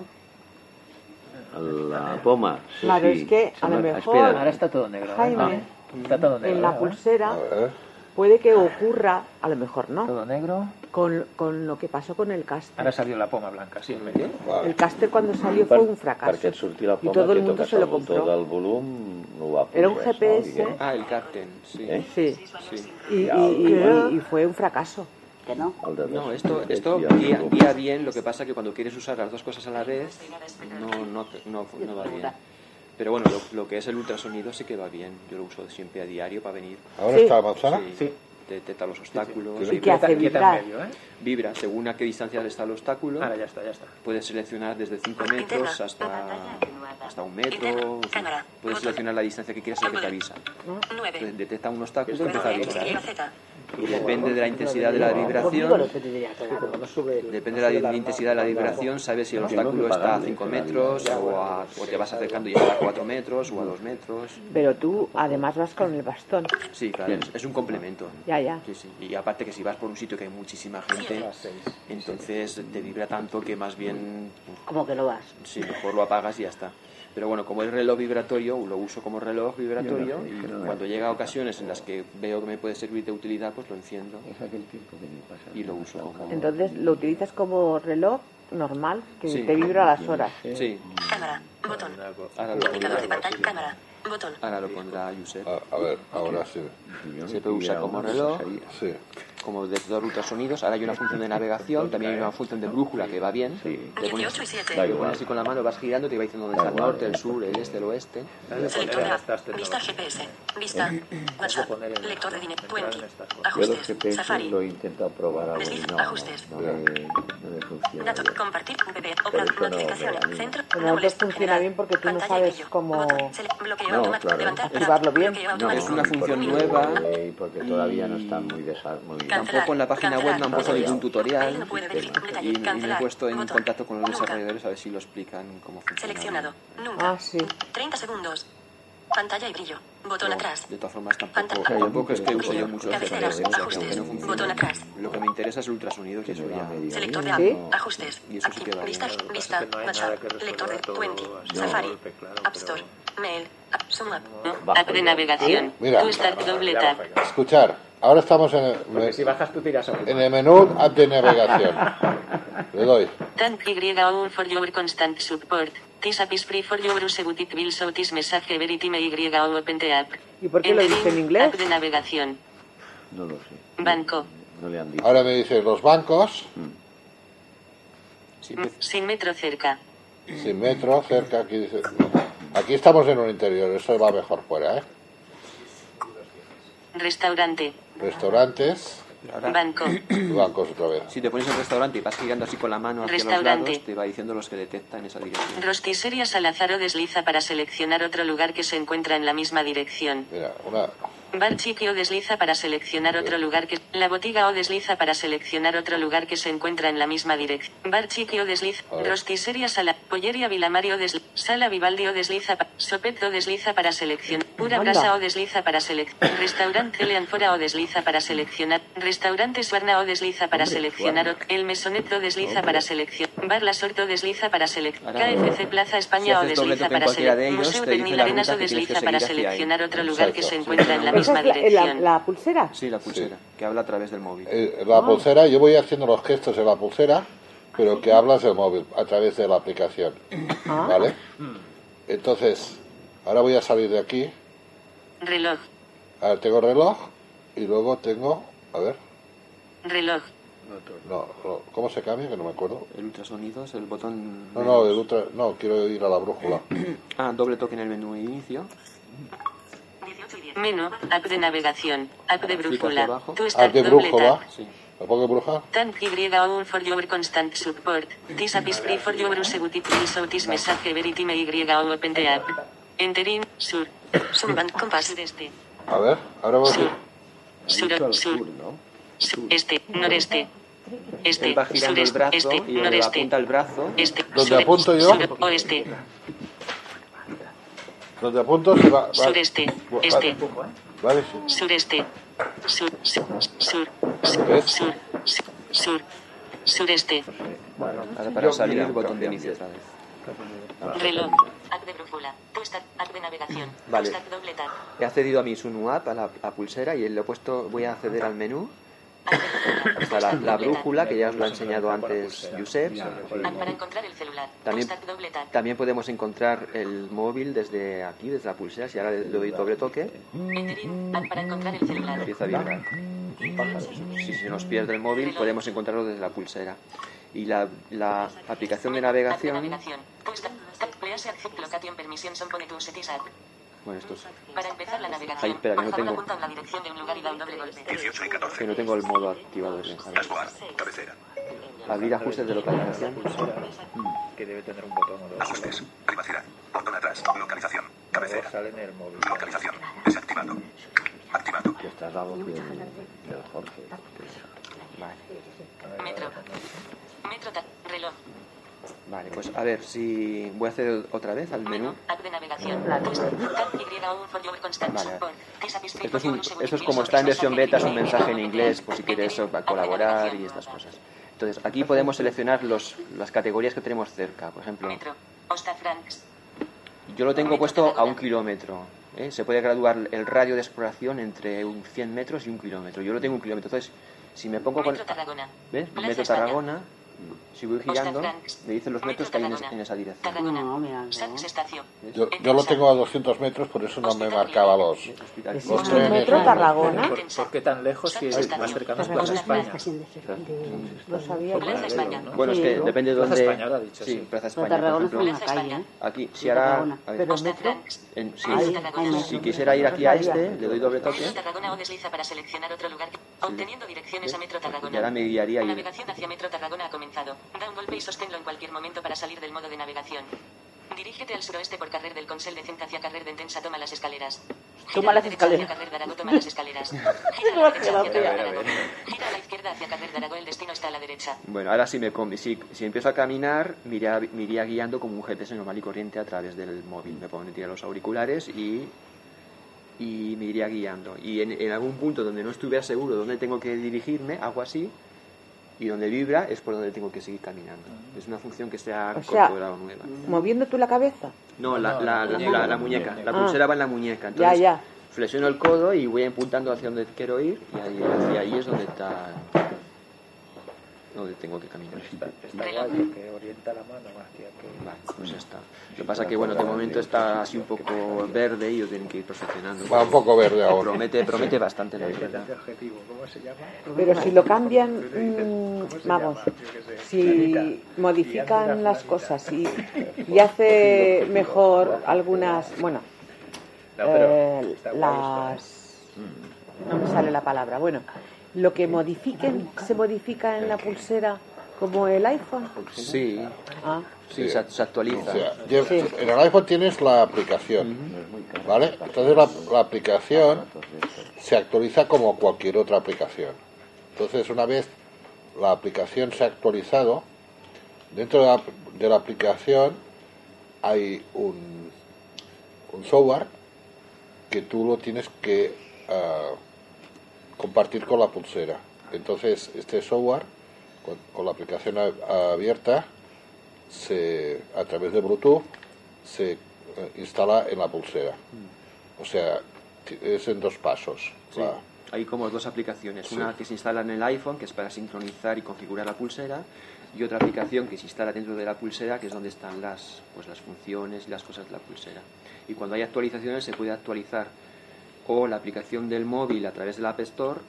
Speaker 6: La poma. sí,
Speaker 7: Claro,
Speaker 6: sí.
Speaker 7: es que a lo mejor-
Speaker 6: espera.
Speaker 5: Ahora está todo negro. ¿eh?
Speaker 7: Jaime,
Speaker 5: Ah, está todo negro.
Speaker 7: en la pulsera
Speaker 2: A ver.
Speaker 7: Puede que ocurra, a lo mejor no,
Speaker 5: Todo negro.
Speaker 7: con, con lo que pasó con el caster.
Speaker 5: Ahora salió la poma blanca, sí, en medio.
Speaker 7: El caster cuando salió fue un fracaso.
Speaker 6: Perquè et surti la
Speaker 7: el
Speaker 6: toques
Speaker 7: se lo compró.
Speaker 6: del volum, no va
Speaker 7: Era un
Speaker 6: res,
Speaker 7: GPS.
Speaker 3: Ah, el Captain, sí.
Speaker 6: Eh?
Speaker 7: Sí,
Speaker 3: sí.
Speaker 7: y, y- y-
Speaker 6: ¿qué?
Speaker 7: y fue un fracaso.
Speaker 4: Que no.
Speaker 3: No, esto, esto guía, bien, lo que pasa que cuando quieres usar las dos cosas a la vez, no, no, te- no, no va bien. Pero bueno, lo, lo que es el ultrasonido sí que va bien. Yo lo uso siempre a diario para venir.
Speaker 2: ¿Ahora
Speaker 7: Sí.
Speaker 2: está avanzada?
Speaker 3: Sí,
Speaker 5: Sí.
Speaker 3: te detecta los obstáculos,
Speaker 2: Sí,
Speaker 7: ¿Y qué hace vibrar?
Speaker 5: en medio, ¿eh?
Speaker 3: vibra según a qué distancia está el obstáculo.
Speaker 5: Ahora ya está, ya está.
Speaker 3: Puedes seleccionar desde 5 metros hasta, hasta un metro. Puedes seleccionar la distancia que quieras y que te avisa.
Speaker 10: 9.
Speaker 3: Te detecta un obstáculo y empieza a vibrar. Y depende de la intensidad de la vibración, depende de la intensidad de la vibración, sabes si el obstáculo está a
Speaker 6: pagando
Speaker 3: 5
Speaker 6: con la
Speaker 3: metros o, a- o te vas acercando y está a 4 metros o a 2 metros.
Speaker 7: Pero tú además vas con el bastón.
Speaker 3: Sí, claro, es, es un complemento.
Speaker 7: Ya, ya.
Speaker 3: Sí, sí. Y aparte que si vas por un sitio que hay muchísima gente, entonces te vibra tanto que más bien
Speaker 4: Como que no vas.
Speaker 3: Sí, mejor lo apagas y ya está. Pero bueno, como es reloj vibratorio, lo uso como reloj vibratorio y cuando llega a ocasiones en las que veo que me puede servir de utilidad, pues lo enciendo
Speaker 6: Es aquel tiempo que ni pasa.
Speaker 3: y lo uso como...
Speaker 7: Entonces lo utilizas como reloj normal, que
Speaker 3: Sí.
Speaker 7: te vibra las horas.
Speaker 3: Sí,
Speaker 10: Cámara. Botón.
Speaker 3: ahora lo pondrá,
Speaker 10: pantalla. Cámara. Botón.
Speaker 3: ahora lo pondrá user.
Speaker 2: A, a ver, ahora sí.
Speaker 3: Se puede usar como reloj,
Speaker 2: Sí.
Speaker 3: como detector de ultrasonidos. Ahora hay una función de (laughs) navegación, también hay una función de brújula que va bien. Le pones,
Speaker 10: 18 y 7.
Speaker 3: le pones así con la mano, vas girando, te va diciendo dónde está el norte, el sur, el este, el oeste.
Speaker 5: Estas
Speaker 10: Vista. GPS. Vista. WhatsApp. Lector de dinero.
Speaker 5: entrar en
Speaker 10: 20.
Speaker 5: estas cosas.
Speaker 6: Yo los
Speaker 10: Ajustes. Safari.
Speaker 6: lo he intentado probar y no, no,
Speaker 10: ajustes.
Speaker 6: no me, no me funciona.
Speaker 10: Compartir.
Speaker 6: Esto no
Speaker 10: Notificaciones. Centro.
Speaker 7: Pero no te funciona bien porque tú no sabes cómo-
Speaker 6: No, claro.
Speaker 7: Activarlo bien.
Speaker 6: No.
Speaker 3: Es una función
Speaker 6: porque-
Speaker 3: nueva.
Speaker 6: eh, Porque todavía no está muy bien.
Speaker 3: Tampoco en la página web no han puesto
Speaker 10: Cancelar.
Speaker 3: ningún tutorial
Speaker 10: no
Speaker 3: y, y me he
Speaker 10: Cancelar.
Speaker 3: puesto en
Speaker 10: Botón.
Speaker 3: contacto con los
Speaker 10: Nunca.
Speaker 3: desarrolladores a ver si lo explican cómo funciona.
Speaker 10: Seleccionado. Nunca.
Speaker 7: Ah, sí.
Speaker 10: 30 segundos. Pantalla y brillo. Botón atrás.
Speaker 3: De todas formas, tampoco,
Speaker 10: Pantalla.
Speaker 3: tampoco es que yo mucho
Speaker 10: Ajustes. Botón atrás.
Speaker 3: Lo que me interesa es el ultrasonido, que eso ya...
Speaker 10: Selector de app.
Speaker 7: ¿Sí?
Speaker 6: ¿no?
Speaker 10: Ajustes.
Speaker 3: Bien.
Speaker 10: Vista. Vista. WhatsApp. Lector de
Speaker 5: todo
Speaker 10: 20.
Speaker 5: así de
Speaker 10: Safari. App Store. Mail. App Zoom App. App de navegación.
Speaker 2: Mira.
Speaker 10: Tu start doble tap.
Speaker 2: Escuchar. Ahora estamos en el,
Speaker 5: Porque si bajas tú tiras a uno.
Speaker 2: en el menú app de navegación. (laughs) Le doy.
Speaker 10: Thank Y all for your constant support. This app is free for your use but it will show this message every time Y all open the app.
Speaker 7: ¿Y por qué lo dice en inglés?
Speaker 10: App de navegación.
Speaker 6: No lo sé.
Speaker 10: Banco.
Speaker 6: No le han dicho.
Speaker 2: Ahora me dice los bancos,
Speaker 3: Sí, empe-
Speaker 10: Sin metro cerca.
Speaker 2: sin metro, cerca, aquí dice... Aquí estamos en un interior, eso va mejor fuera, ¿eh?
Speaker 10: Restaurante.
Speaker 2: Restaurantes,
Speaker 3: ahora,
Speaker 10: Banco. (coughs)
Speaker 2: bancos otra vez.
Speaker 3: si te pones en restaurante y vas girando así con la mano hacia los
Speaker 10: Restaurante.
Speaker 3: lados, te va diciendo los que detecta en esa dirección.
Speaker 10: Rosticería Salazar o desliza para seleccionar otro lugar que se encuentra en la misma dirección.
Speaker 2: Mira, una...
Speaker 10: Bar Chiqui o desliza para seleccionar otro lugar que... La botiga o desliza para seleccionar otro lugar que se encuentra en la misma dirección. Bar Chiqui o desliza...
Speaker 2: A ver.
Speaker 10: Rosticería Sala... Polleria Vilamario desliza... Sala Vivaldi o desliza... pa- Sopet o desliza para seleccionar... Pura
Speaker 7: Anda.
Speaker 10: Brasa o desliza para seleccionar... Restaurante Leanfora o desliza para seleccionar... Restaurante Suarna o desliza para seleccionar... El Mesonet o desliza para seleccionar... Bar La Sorte o desliza para seleccionar... KFC Plaza
Speaker 3: si
Speaker 10: España o desliza para seleccionar... Museo
Speaker 3: la
Speaker 10: Arenas o desliza para seleccionar otro lugar que se encuentra en la
Speaker 7: ¿Esa (laughs)
Speaker 10: misma
Speaker 7: es la, la-
Speaker 10: dirección.
Speaker 7: la pulsera?
Speaker 3: Sí, la pulsera, que habla a través del móvil.
Speaker 2: eh, la pulsera, yo voy haciendo los gestos en la pulsera, pero que hablas del móvil, a través de la aplicación.
Speaker 7: Ah.
Speaker 2: ¿Vale? Entonces, ahora voy a salir de aquí.
Speaker 10: Reloj.
Speaker 2: Ahora tengo reloj y luego tengo... A ver,
Speaker 10: Reloj.
Speaker 2: no, no, ¿cómo se cambia? Que no me acuerdo.
Speaker 3: El ultrasonido es el botón...
Speaker 2: No, no, el ultra, no, quiero ir a la brújula. (clears throat)
Speaker 3: Ah, doble toque en el menú de inicio.
Speaker 10: Menú. App de navegación. App de brújula. Tu
Speaker 2: App de brújula.
Speaker 3: Sí.
Speaker 2: ¿Me pongo bruja?
Speaker 10: Thank Y all for your constant support. This app is free for your use this message every time Y all open the app. Entering. Sur. Sumban. Compás. Sureste.
Speaker 2: A ver, ahora voy
Speaker 10: Sur.
Speaker 6: Ha
Speaker 10: Sur. Sur.
Speaker 6: sur.
Speaker 10: Este. Noreste. Este. Sureste. Este.
Speaker 3: donde
Speaker 10: Noreste.
Speaker 3: apunta el brazo,
Speaker 10: Este.
Speaker 2: ¿Dónde apunto yo?
Speaker 10: sur- Oeste.
Speaker 2: Donde apunto se va... va-
Speaker 10: Sureste.
Speaker 2: va-
Speaker 10: Este.
Speaker 2: Vale, sí.
Speaker 10: Sureste. Sur. Sur. Sur. Sur. Sur. Sur. Sureste.
Speaker 3: ahora para salir el botón de inicio otra vez.
Speaker 10: Reloj.
Speaker 8: App de brújula. Puesta. App de navegación.
Speaker 3: Vale.
Speaker 8: Puesta. Doble tap.
Speaker 3: He accedido a mi Sunu App, a la a pulsera, y le he puesto, voy a acceder al menú. Está la, la brújula, que ya os lo ha enseñado antes Josep.
Speaker 8: App para encontrar el celular.
Speaker 3: También, también podemos encontrar el móvil desde aquí, desde la pulsera. Si ahora le doy doble toque,
Speaker 8: Entering. App para encontrar el celular.
Speaker 3: empieza a vibrar. Si se nos pierde el móvil, podemos encontrarlo desde la pulsera. Y la, la aplicación de navegación, bueno,
Speaker 8: Para empezar la navegación.
Speaker 3: Ay, espera, que no tengo.
Speaker 8: apunta en la dirección de un lugar y da un doble golpe.
Speaker 9: 18 y 14.
Speaker 3: que no tengo el modo activado de.
Speaker 9: Taskbar. Cabecera.
Speaker 3: Abrir ajustes de localización.
Speaker 5: que debe tener un botón o dos.
Speaker 9: Ajustes. Privacidad. Botón atrás. Localización. Cabecera.
Speaker 5: sale en el móvil.
Speaker 9: Localización. Desactivado. Activado.
Speaker 6: Que estás dado que del Jorge.
Speaker 3: Vale.
Speaker 8: Metro. Metro. Reloj.
Speaker 3: Vale, pues a ver si voy a hacer otra vez al menú. Vale. Esto es, un- esto es como está en versión beta, es un mensaje en inglés por si quieres colaborar y estas cosas. Entonces, aquí podemos seleccionar los, las categorías que tenemos cerca. Por ejemplo, yo lo tengo puesto a un kilómetro. ¿eh? Se puede graduar el radio de exploración entre un 100 metros y un kilómetro. Yo lo tengo un kilómetro. Entonces, si me pongo con... ¿Ves? Metro. Tarragona. Si voy girando, me dicen los metros
Speaker 8: Metro
Speaker 3: que hay en, en esa dirección.
Speaker 4: No, mira, no.
Speaker 2: Yo, yo lo tengo a 200 metros, por eso no me marcaba los.
Speaker 4: ¿Es
Speaker 2: Los
Speaker 4: un
Speaker 2: trenes.
Speaker 4: metro Tarragona?
Speaker 5: ¿Por, por qué tan lejos si
Speaker 8: Sanz
Speaker 5: más cercano es Plaza España?
Speaker 4: Lo sabía.
Speaker 8: Plaza España.
Speaker 3: Bueno, es que depende de
Speaker 5: Plaza
Speaker 3: dónde...
Speaker 5: España, lo ha dicho,
Speaker 3: sí. Plaza España, por
Speaker 4: Tarragona es
Speaker 3: ejemplo.
Speaker 4: una calle, ¿eh?
Speaker 3: Aquí, si ahora... A
Speaker 4: Pero metro.
Speaker 3: Si- quisiera ir aquí a este, le doy doble toque.
Speaker 8: Tarragona o desliza para seleccionar otro lugar. Obteniendo direcciones a Metro Tarragona.
Speaker 3: Y ahora me guiaría
Speaker 8: La
Speaker 3: ahí.
Speaker 8: navegación hacia Metro Tarragona ha comenzado. Da un golpe y sosténlo en cualquier momento para salir del modo de navegación. Dirígete al suroeste por Carrer del Consell de Cent hacia Carrer de Entensa. Toma las escaleras. Gira
Speaker 4: Toma
Speaker 8: a la
Speaker 4: las
Speaker 8: derecha hacia
Speaker 4: escaleras.
Speaker 8: Carrer de. Toma las escaleras. (laughs) Gira a la derecha hacia Carrer de Aragó. Gira a la izquierda hacia Carrer de. El destino está a la derecha.
Speaker 3: Bueno, ahora si, me, com- si, si empiezo a caminar, me iría, me iría guiando como un GPS normal y corriente a través del móvil. Me pondría los auriculares y, y me iría guiando. Y en, en algún punto donde no estuviera seguro dónde tengo que dirigirme, hago así, y donde vibra es por donde tengo que seguir caminando. Es una función que se ha
Speaker 7: O sea,
Speaker 3: incorporado nueva.
Speaker 7: Moviendo tú la cabeza.
Speaker 3: No, la, la,
Speaker 5: la
Speaker 3: la,
Speaker 5: muñeca.
Speaker 3: la-
Speaker 7: Ah.
Speaker 3: pulsera va en la muñeca.
Speaker 7: Ya,
Speaker 3: Entonces,
Speaker 7: ya.
Speaker 3: flexiono el codo y voy apuntando hacia donde quiero ir y ahí, y ahí es donde está donde tengo que caminar.
Speaker 5: Está, está guay porque orienta la mano hacia que...
Speaker 3: Vale, pues ya está. Lo que pasa que bueno, de momento está así un poco verde y yo tengo que ir perfeccionando.
Speaker 2: Va un poco verde ahora.
Speaker 3: Promete, promete bastante la verdad.
Speaker 5: Objetivo, ¿cómo se llama?
Speaker 7: Pero si lo cambian, mm, vamos, si modifican las cosas y, y hace mejor algunas, bueno, eh,
Speaker 5: ¿eh?
Speaker 7: las... No me sale la palabra. Bueno, lo que modifiquen se modifica en la pulsera como el iPhone.
Speaker 3: Sí,
Speaker 7: Ah,
Speaker 3: sí, se,
Speaker 2: O
Speaker 3: actualiza.
Speaker 2: en el iPhone tienes la aplicación, ¿vale? Entonces la, la aplicación se actualiza como cualquier otra aplicación. Entonces una vez la aplicación se ha actualizado, dentro de la, de la aplicación hay un, un software que tú lo tienes que ah, compartir con la pulsera. Entonces este software, con, con la aplicación a- abierta, se, a través de Bluetooth se eh, instala en la pulsera. O sea, es en dos pasos.
Speaker 3: Sí,
Speaker 2: La-
Speaker 3: Hay como dos aplicaciones.
Speaker 2: Sí.
Speaker 3: Una que se instala en el iPhone, que es para sincronizar y configurar la pulsera, y otra aplicación que se instala dentro de la pulsera, que es donde están las, pues, las funciones y las cosas de la pulsera. Y cuando hay actualizaciones se puede actualizar o la aplicación del móvil a través del App Store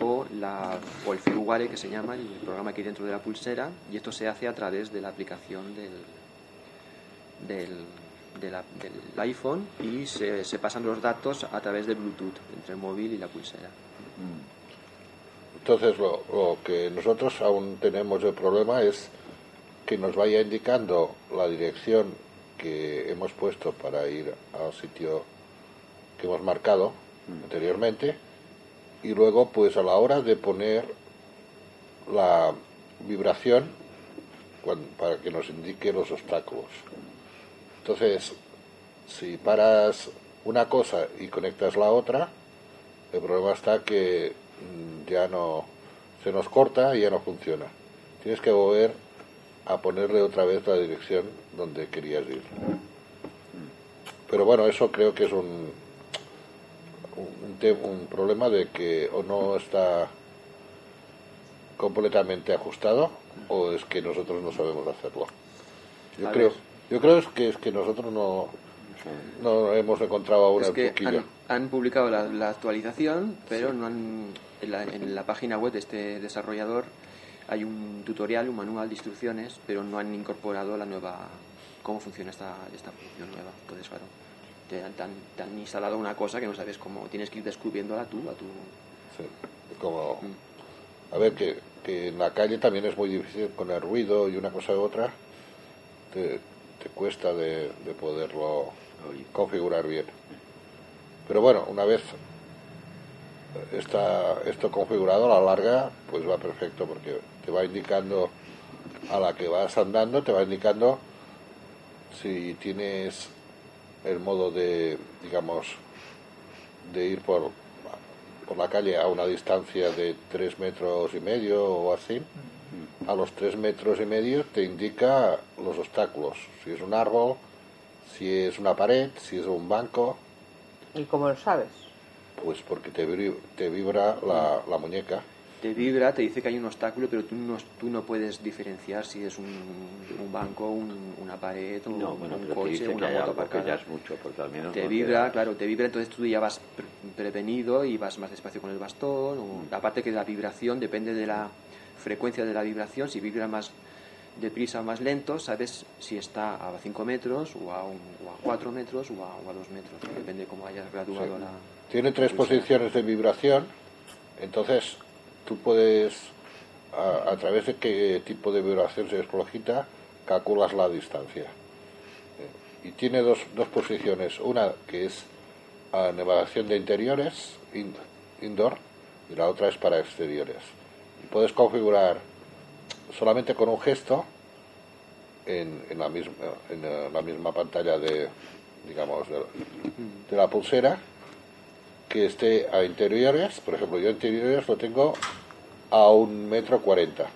Speaker 3: o, la, o el firmware que se llama, el programa que hay dentro de la pulsera, y esto se hace a través de la aplicación del, del, de la- del iPhone y se, pasan los datos a través de Bluetooth entre el móvil y la pulsera.
Speaker 2: Entonces lo, lo que nosotros aún tenemos el problema es que nos vaya indicando la dirección que hemos puesto para ir al sitio que hemos marcado anteriormente y luego pues a la hora de poner la vibración para que nos indique los obstáculos. Entonces, si paras una cosa y conectas la otra, el problema está que mm, ya no se nos corta y ya no funciona. Tienes que volver a ponerle otra vez la dirección donde querías ir. pero bueno, eso creo que es un, un, un problema de que o no está completamente ajustado o es que nosotros no sabemos hacerlo. Yo
Speaker 3: A
Speaker 2: creo,
Speaker 3: ver.
Speaker 2: yo creo es que es que nosotros no, no hemos encontrado aún
Speaker 3: Es
Speaker 2: el
Speaker 3: que han, han publicado la, la actualización, pero no han, en, la, en la página web de este desarrollador hay un tutorial, un manual de instrucciones, pero no han incorporado la nueva cómo funciona esta, esta función nueva. Entonces, claro, te, han- te han, te han instalado una cosa que no sabes cómo, tienes que ir descubriéndola tú a tu...
Speaker 2: Sí, como, a ver, que, que en la calle también es muy difícil con el ruido y una cosa u otra, te, te cuesta de, de poderlo configurar bien. Pero bueno, una vez está esto configurado a la larga, pues va perfecto porque te va indicando a la que vas andando, te va indicando si tienes el modo de, digamos, de ir por, por la calle a una distancia de tres metros y medio o así, a los tres metros y medio te indica los obstáculos, si es un árbol, si es una pared, si es un banco,
Speaker 7: ¿Y cómo lo sabes?
Speaker 2: pues porque te, vibra- te vibra la, la muñeca.
Speaker 3: Te vibra, te dice que hay un obstáculo, pero tú no, tú no puedes diferenciar si es un, un banco, un- una pared,
Speaker 11: No, bueno,
Speaker 3: un coche, una moto aparcada.
Speaker 11: ya es mucho, porque al menos
Speaker 3: te
Speaker 11: no
Speaker 3: vibra, claro, te vibra, entonces tú ya vas pre- prevenido y vas más despacio con el bastón. o- aparte que la vibración depende de la frecuencia de la vibración, si vibra más deprisa o más lento, sabes si está a 5 metros o a, un- o a 4 metros o a, o a 2 metros, depende de cómo hayas graduado
Speaker 2: Sí.
Speaker 3: la...
Speaker 2: Tiene tres posiciones de vibración, entonces tú puedes, a, través de qué tipo de vibración se descogita, calculas la distancia. Eh, Y tiene dos, dos posiciones, una que es a navegación de interiores, in- indoor, y la otra es para exteriores. Y puedes configurar solamente con un gesto en, en la, misma, en la misma pantalla de, digamos, de la pulsera, que esté a interiores, por ejemplo, yo interiores lo tengo a un metro cuarenta,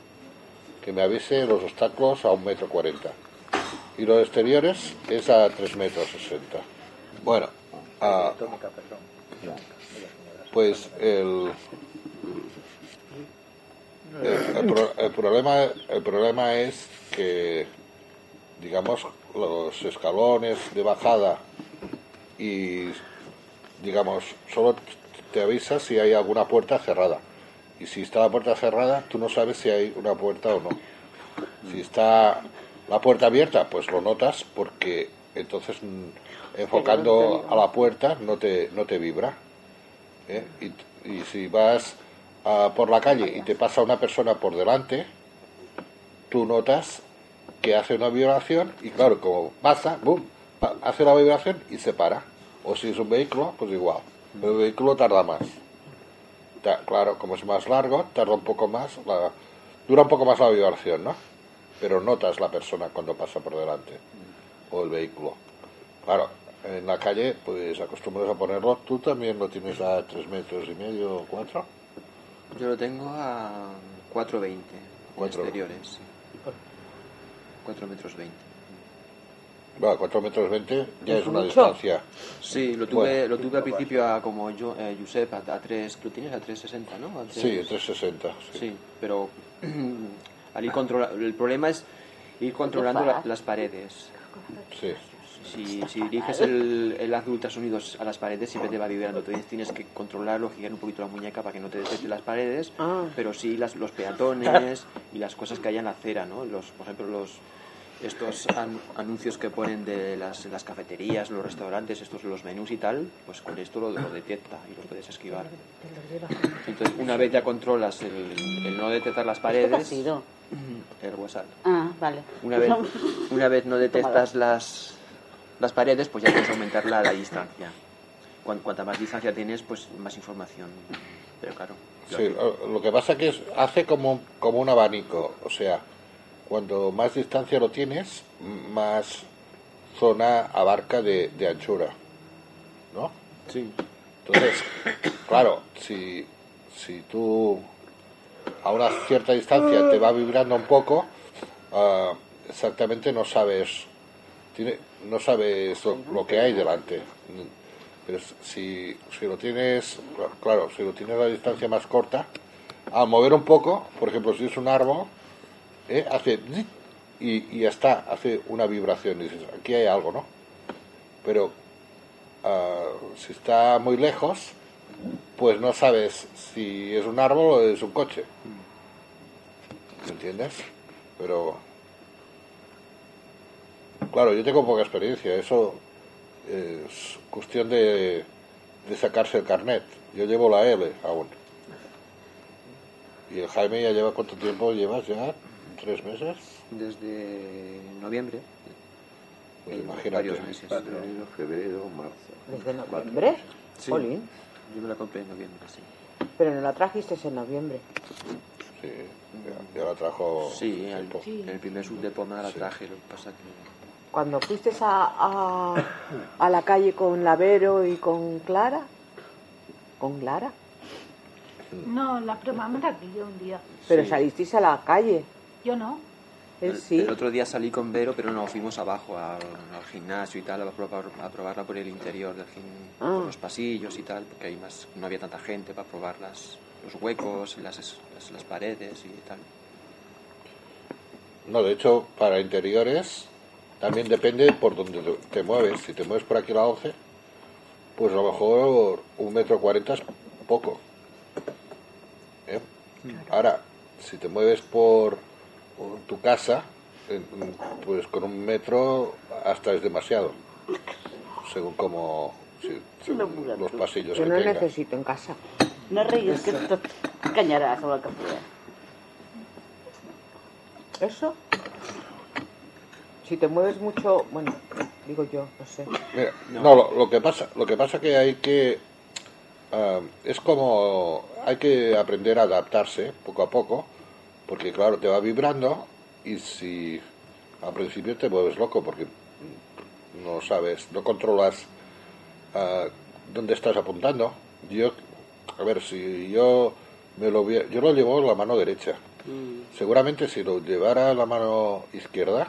Speaker 2: que me avise los obstáculos a un metro cuarenta. Y los exteriores es a tres metros sesenta. Bueno, pues el, el, el pro- el problema el problema es que digamos los escalones de bajada y digamos solo te avisa si hay alguna puerta cerrada y si está la puerta cerrada tú no sabes si hay una puerta o no si está la puerta abierta pues lo notas porque entonces mm, enfocando a la puerta no te no te vibra ¿eh? y, y si vas ah, por la calle y te pasa una persona por delante, tú notas que hace una vibración y claro, como pasa, boom, hace la vibración y se para. O si es un vehículo, pues igual. Pero el vehículo tarda más. Ta- claro, como es más largo, tarda un poco más, la- dura un poco más la vibración, ¿no? Pero notas la persona cuando pasa por delante o el vehículo. Claro, en la calle, pues acostumbras a ponerlo. Tú también lo tienes a tres metros y medio o cuatro.
Speaker 3: Yo lo tengo a 4,20 en
Speaker 2: Cuatro.
Speaker 3: exteriores. sí. 4 metros 20.
Speaker 2: Bueno, cuatro metros veinte ya es una
Speaker 7: mucho.
Speaker 2: distancia.
Speaker 3: Sí, lo tuve,
Speaker 2: Bueno.
Speaker 3: lo tuve al principio a como yo, eh, Josep, a, a 3, lo tienes a 360, ¿no? A
Speaker 2: Sí,
Speaker 3: tres-
Speaker 2: 360. Sí.
Speaker 3: Sí, pero (clears throat) al ir controla- el problema es ir controlando la- las paredes.
Speaker 2: sí.
Speaker 3: Si, si diriges el, el haz de ultrasonidos a las paredes, siempre te va vibrando. Entonces tienes que controlarlo, girar un poquito la muñeca para que no te detecte las paredes,
Speaker 7: Ah.
Speaker 3: pero sí las, los peatones y las cosas que hay en la acera, ¿no? Los, por ejemplo, los estos an- anuncios que ponen de las, las cafeterías, los restaurantes, estos los menús y tal, pues con esto lo, lo detecta y los puedes esquivar. Entonces, una vez ya controlas el, el no detectar las
Speaker 4: ¿Esto qué ha
Speaker 3: paredes,
Speaker 4: sido? (clears throat)
Speaker 3: el WhatsApp.
Speaker 4: Ah, vale.
Speaker 3: Una vez, una vez no detectas las, las paredes, pues ya puedes aumentar la, la distancia. Cuan- cuanta más distancia tienes, pues más información. Pero claro.
Speaker 2: Sí, lo, lo que pasa que es, hace como, como un abanico. O sea, cuando más distancia lo tienes, más zona abarca de, de anchura. ¿No?
Speaker 3: Sí.
Speaker 2: Entonces, (coughs) claro, si, si tú a una cierta distancia te va vibrando un poco, ah, exactamente no sabes tiene, no sabes lo, lo que hay delante. Pero si, si lo tienes, claro, si lo tienes a la distancia más corta, al mover un poco, por ejemplo, si es un árbol, ¿eh? hace y, y ya está, hace una vibración y dices, aquí hay algo, ¿no? Pero ah, si está muy lejos, pues no sabes si es un árbol o es un coche. ¿Me entiendes? Pero claro, yo tengo poca experiencia, eso es cuestión de, de sacarse el carnet. Yo llevo la L aún. ¿Y el Jaime ya lleva cuánto tiempo llevas ya? ¿Tres meses?
Speaker 3: Desde noviembre.
Speaker 2: Pues
Speaker 3: Eh,
Speaker 2: imagínate.
Speaker 3: Varios meses.
Speaker 11: Enero, febrero, marzo.
Speaker 7: ¿Desde noviembre?
Speaker 3: Sí. Yo me la compré en noviembre, sí.
Speaker 7: Pero no la trajiste en noviembre.
Speaker 2: Sí, ya, ya la trajo
Speaker 3: Sí, el, en el primer sub de Pomar la
Speaker 2: Sí.
Speaker 3: traje, lo que pasa que...
Speaker 7: Cuando fuiste a, a, a la calle con Lavero y con Clara. ¿Con Clara?
Speaker 6: No, la probamos aquí un día.
Speaker 7: Pero
Speaker 3: Sí.
Speaker 7: salisteis a la calle.
Speaker 6: Yo no.
Speaker 7: Él
Speaker 3: El,
Speaker 7: sí.
Speaker 3: el otro día salí con Vero, pero no, fuimos abajo al, al gimnasio y tal, a, probar, a probarla por el interior del gimnasio,
Speaker 7: Ah.
Speaker 3: por los pasillos y tal, porque ahí más, no había tanta gente para probar las, los huecos, las, es- las, las paredes y tal.
Speaker 2: No, de hecho, para interiores también depende por donde te- mueves. Si te mueves por aquí la 11, pues a lo mejor un metro cuarenta es poco. ¿Eh? Ahora, si te mueves por, tu casa, pues con un metro hasta es demasiado. Según como si- según los pasillos
Speaker 7: Yo
Speaker 2: que
Speaker 7: no
Speaker 2: tenga.
Speaker 7: necesito en casa.
Speaker 4: No ríes, que te cañarás o el café.
Speaker 7: ¿Eso? Si te mueves mucho, bueno, digo yo, no sé.
Speaker 2: Mira, no, lo, lo que pasa, lo que pasa que hay que ah, es como hay que aprender a adaptarse poco a poco, porque claro te va vibrando y si al principio te mueves loco porque no sabes, no controlas ah, dónde estás apuntando. Yo, a ver, si yo me lo yo lo llevo en la mano derecha. Seguramente si lo llevara la mano izquierda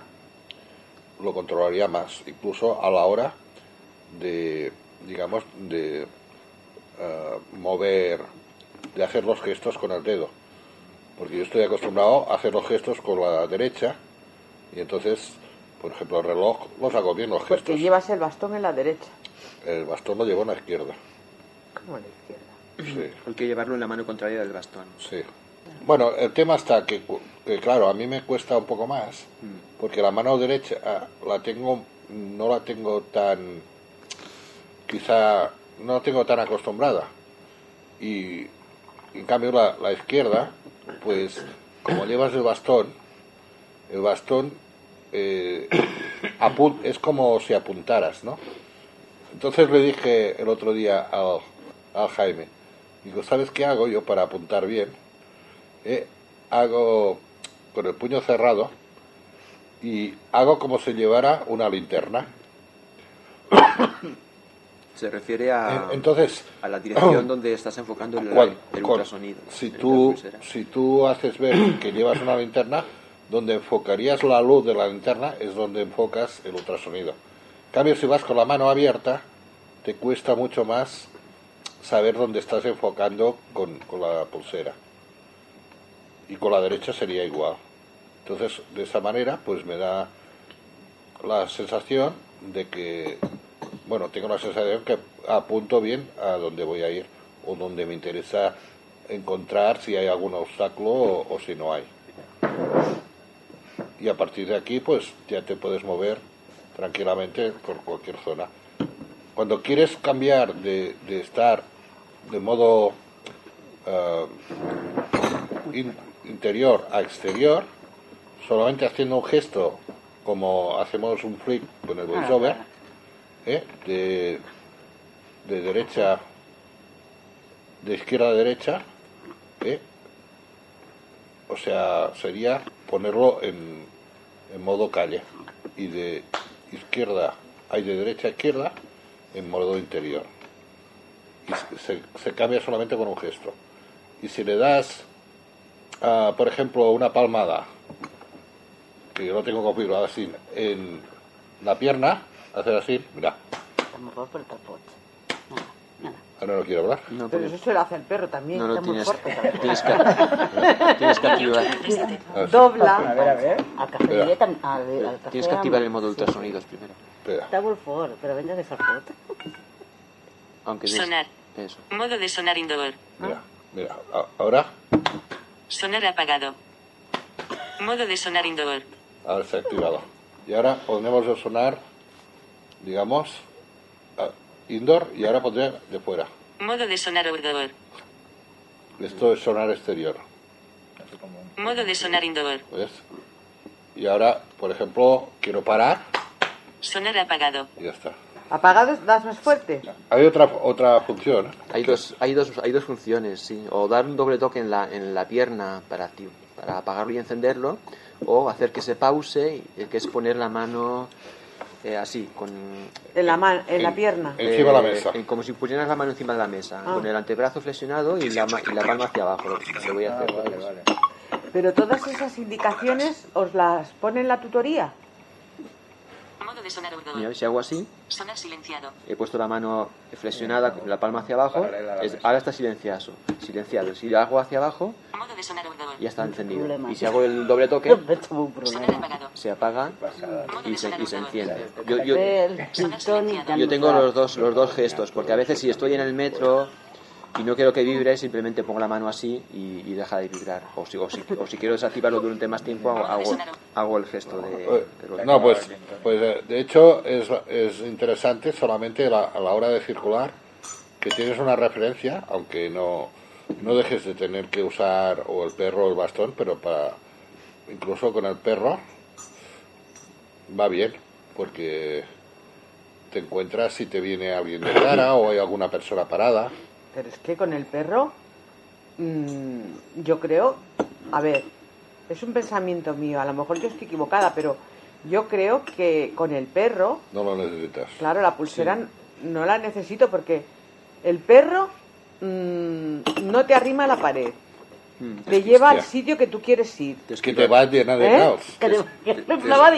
Speaker 2: lo controlaría más, incluso a la hora de, digamos, de eh, mover, de hacer los gestos con el dedo. Porque yo estoy acostumbrado a hacer los gestos con la derecha y entonces, por ejemplo, el reloj los hago bien los
Speaker 7: Porque
Speaker 2: gestos.
Speaker 7: llevas el bastón en la derecha.
Speaker 2: El bastón lo llevo en la izquierda.
Speaker 7: Como en la izquierda.
Speaker 2: Sí.
Speaker 3: Hay que llevarlo en la mano contraria del bastón.
Speaker 2: Sí. Bueno, el tema está que, cu- que, claro, a mí me cuesta un poco más, porque la mano derecha ah, la tengo, no la tengo tan, quizá, no la tengo tan acostumbrada. Y en cambio la, la izquierda, pues como llevas el bastón, el bastón eh, es como si apuntaras, ¿no? Entonces le dije el otro día al, al Jaime, digo, ¿sabes qué hago yo para apuntar bien? Eh, hago con el puño cerrado y hago como si llevara una linterna.
Speaker 3: Se refiere a,
Speaker 2: En- Entonces,
Speaker 3: a la dirección donde estás enfocando el, ultrasonido.
Speaker 2: si
Speaker 3: el
Speaker 2: tú si tú haces ver que llevas una linterna, donde enfocarías la luz de la linterna es donde enfocas el ultrasonido. En cambio, si vas con la mano abierta, te cuesta mucho más saber dónde estás enfocando con, con la pulsera. Y con la derecha sería igual. Entonces, de esa manera, pues me da la sensación de que, bueno, tengo la sensación que apunto bien a dónde voy a ir o donde me interesa encontrar si hay algún obstáculo o, o si no hay. Y a partir de aquí, pues ya te puedes mover tranquilamente por cualquier zona. Cuando quieres cambiar de, de estar de modo ah, in- interior a exterior, solamente haciendo un gesto como hacemos un flick con el voiceover, ¿eh? de, de derecha, de izquierda a derecha, ¿eh? o sea, sería ponerlo en, en modo calle y de izquierda, hay de derecha a izquierda en modo interior. Y se, se cambia solamente con un gesto. Y si le das, ah, por ejemplo, una palmada, que yo lo tengo configurado así, en la pierna, hacer así, mira,
Speaker 4: A lo mejor por el pots. Nada, nada.
Speaker 2: ahora no quiero hablar.
Speaker 3: No,
Speaker 7: Pero eso se lo hace el perro también,
Speaker 3: no, no,
Speaker 7: está muy
Speaker 3: tienes,
Speaker 7: fuerte. (laughs)
Speaker 3: tienes, que, (laughs) tienes que activar.
Speaker 7: Dobla.
Speaker 5: A ver, a ver.
Speaker 4: Al café
Speaker 2: Espera.
Speaker 4: llet, al, al, al café
Speaker 3: tienes que activar el modo
Speaker 4: sí.
Speaker 3: ultrasonidos primero.
Speaker 2: Espera.
Speaker 4: Està molt fort, però venga de fort.
Speaker 3: Aunque
Speaker 8: Sonar.
Speaker 3: Eso.
Speaker 8: Modo de sonar indoor.
Speaker 2: Mira, mira, a- ahora,
Speaker 8: Sonar apagado. Modo de sonar indoor.
Speaker 2: ahora se ha activado. Y ahora ponemos el sonar, digamos, a- indoor y ahora pondré de fuera.
Speaker 8: Modo de sonar outdoor.
Speaker 2: Esto es sonar exterior,
Speaker 8: Modo de sonar indoor.
Speaker 2: ¿ves? Y ahora, por ejemplo, quiero parar
Speaker 8: Sonar apagado.
Speaker 2: y ya está.
Speaker 7: Apagado das más fuerte.
Speaker 2: Hay otra otra función. ¿eh?
Speaker 3: Hay dos, hay dos, hay dos funciones, sí. O dar un doble toque en la, en la pierna para, para apagarlo y encenderlo, o hacer que se pause, y- que es poner la mano eh, así, con...
Speaker 7: En la, man- en la pierna.
Speaker 2: Encima de la
Speaker 3: eh,
Speaker 2: mesa.
Speaker 3: en- como si pusieras la mano encima de la mesa,
Speaker 7: Ah.
Speaker 3: con el antebrazo flexionado y la, ma- y la palma hacia abajo. Lo, lo voy a
Speaker 5: Ah,
Speaker 3: hacer.
Speaker 5: vale, vale.
Speaker 7: Pero todas esas indicaciones os las pone en la tutoría.
Speaker 8: Modo de sonar
Speaker 3: Mira,
Speaker 8: outdoor.
Speaker 3: si hago así,
Speaker 8: Sonar silenciado.
Speaker 3: he puesto la mano flexionada con la palma hacia abajo, es- ahora está silenciado. silenciado. Si lo hago hacia abajo,
Speaker 8: Modo de sonar outdoor.
Speaker 3: ya está encendido.
Speaker 4: problema.
Speaker 3: Y si hago el doble toque, (laughs) se apaga y se, y se enciende. Yo, yo, yo tengo los dos, los dos gestos, porque a veces si estoy en el metro y no quiero que vibre, simplemente pongo la mano así y, y deja de vibrar. O si, o, si, o si quiero desactivarlo durante más tiempo, hago, hago, hago el gesto de...
Speaker 2: Eh,
Speaker 3: de-
Speaker 2: No, pues, pues eh, de hecho es, es interesante solamente la- a la hora de circular que tienes una referencia, aunque no, no dejes de tener que usar o el perro o el bastón, pero para incluso con el perro va bien, porque te encuentras si te viene alguien de cara o hay alguna persona parada.
Speaker 7: Pero es que con el perro, mm, yo creo, a ver, es un pensamiento mío, a lo mejor yo estoy equivocada, pero yo creo que con el perro,
Speaker 2: No lo necesitas.
Speaker 7: claro, la pulsera no la necesito porque el perro mm, no te arrima a la pared,
Speaker 3: Mm.
Speaker 7: te lleva al sitio que tú quieres ir.
Speaker 2: Es que te vas llena de
Speaker 7: ¿Eh?
Speaker 2: caos.
Speaker 4: Que te, que te va a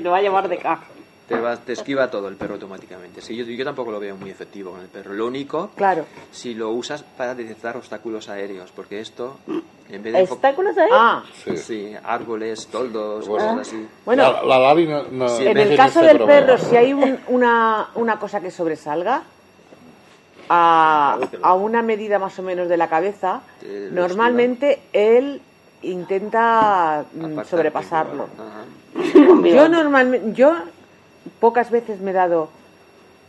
Speaker 4: te va a llevar de caja.
Speaker 3: Te, va- te esquiva todo el perro automáticamente. Sí, yo, yo tampoco lo veo muy efectivo con el perro. Lo único,
Speaker 7: Claro.
Speaker 3: si lo usas para detectar obstáculos aéreos, porque esto, en vez de...
Speaker 4: Obstáculos ahí?
Speaker 7: Ah,
Speaker 2: Sí.
Speaker 3: Sí, árboles, toldos,
Speaker 2: Bueno.
Speaker 3: cosas así.
Speaker 7: bueno,
Speaker 2: la, la Lali no, no-
Speaker 3: Sí,
Speaker 7: en el caso
Speaker 2: este
Speaker 7: del
Speaker 2: problema.
Speaker 7: perro, si hay un- una, una cosa que sobresalga a, a una medida más o menos de la cabeza, normalmente él intenta mm, sobrepasarlo. (laughs) Yo normalmente, yo pocas veces me he dado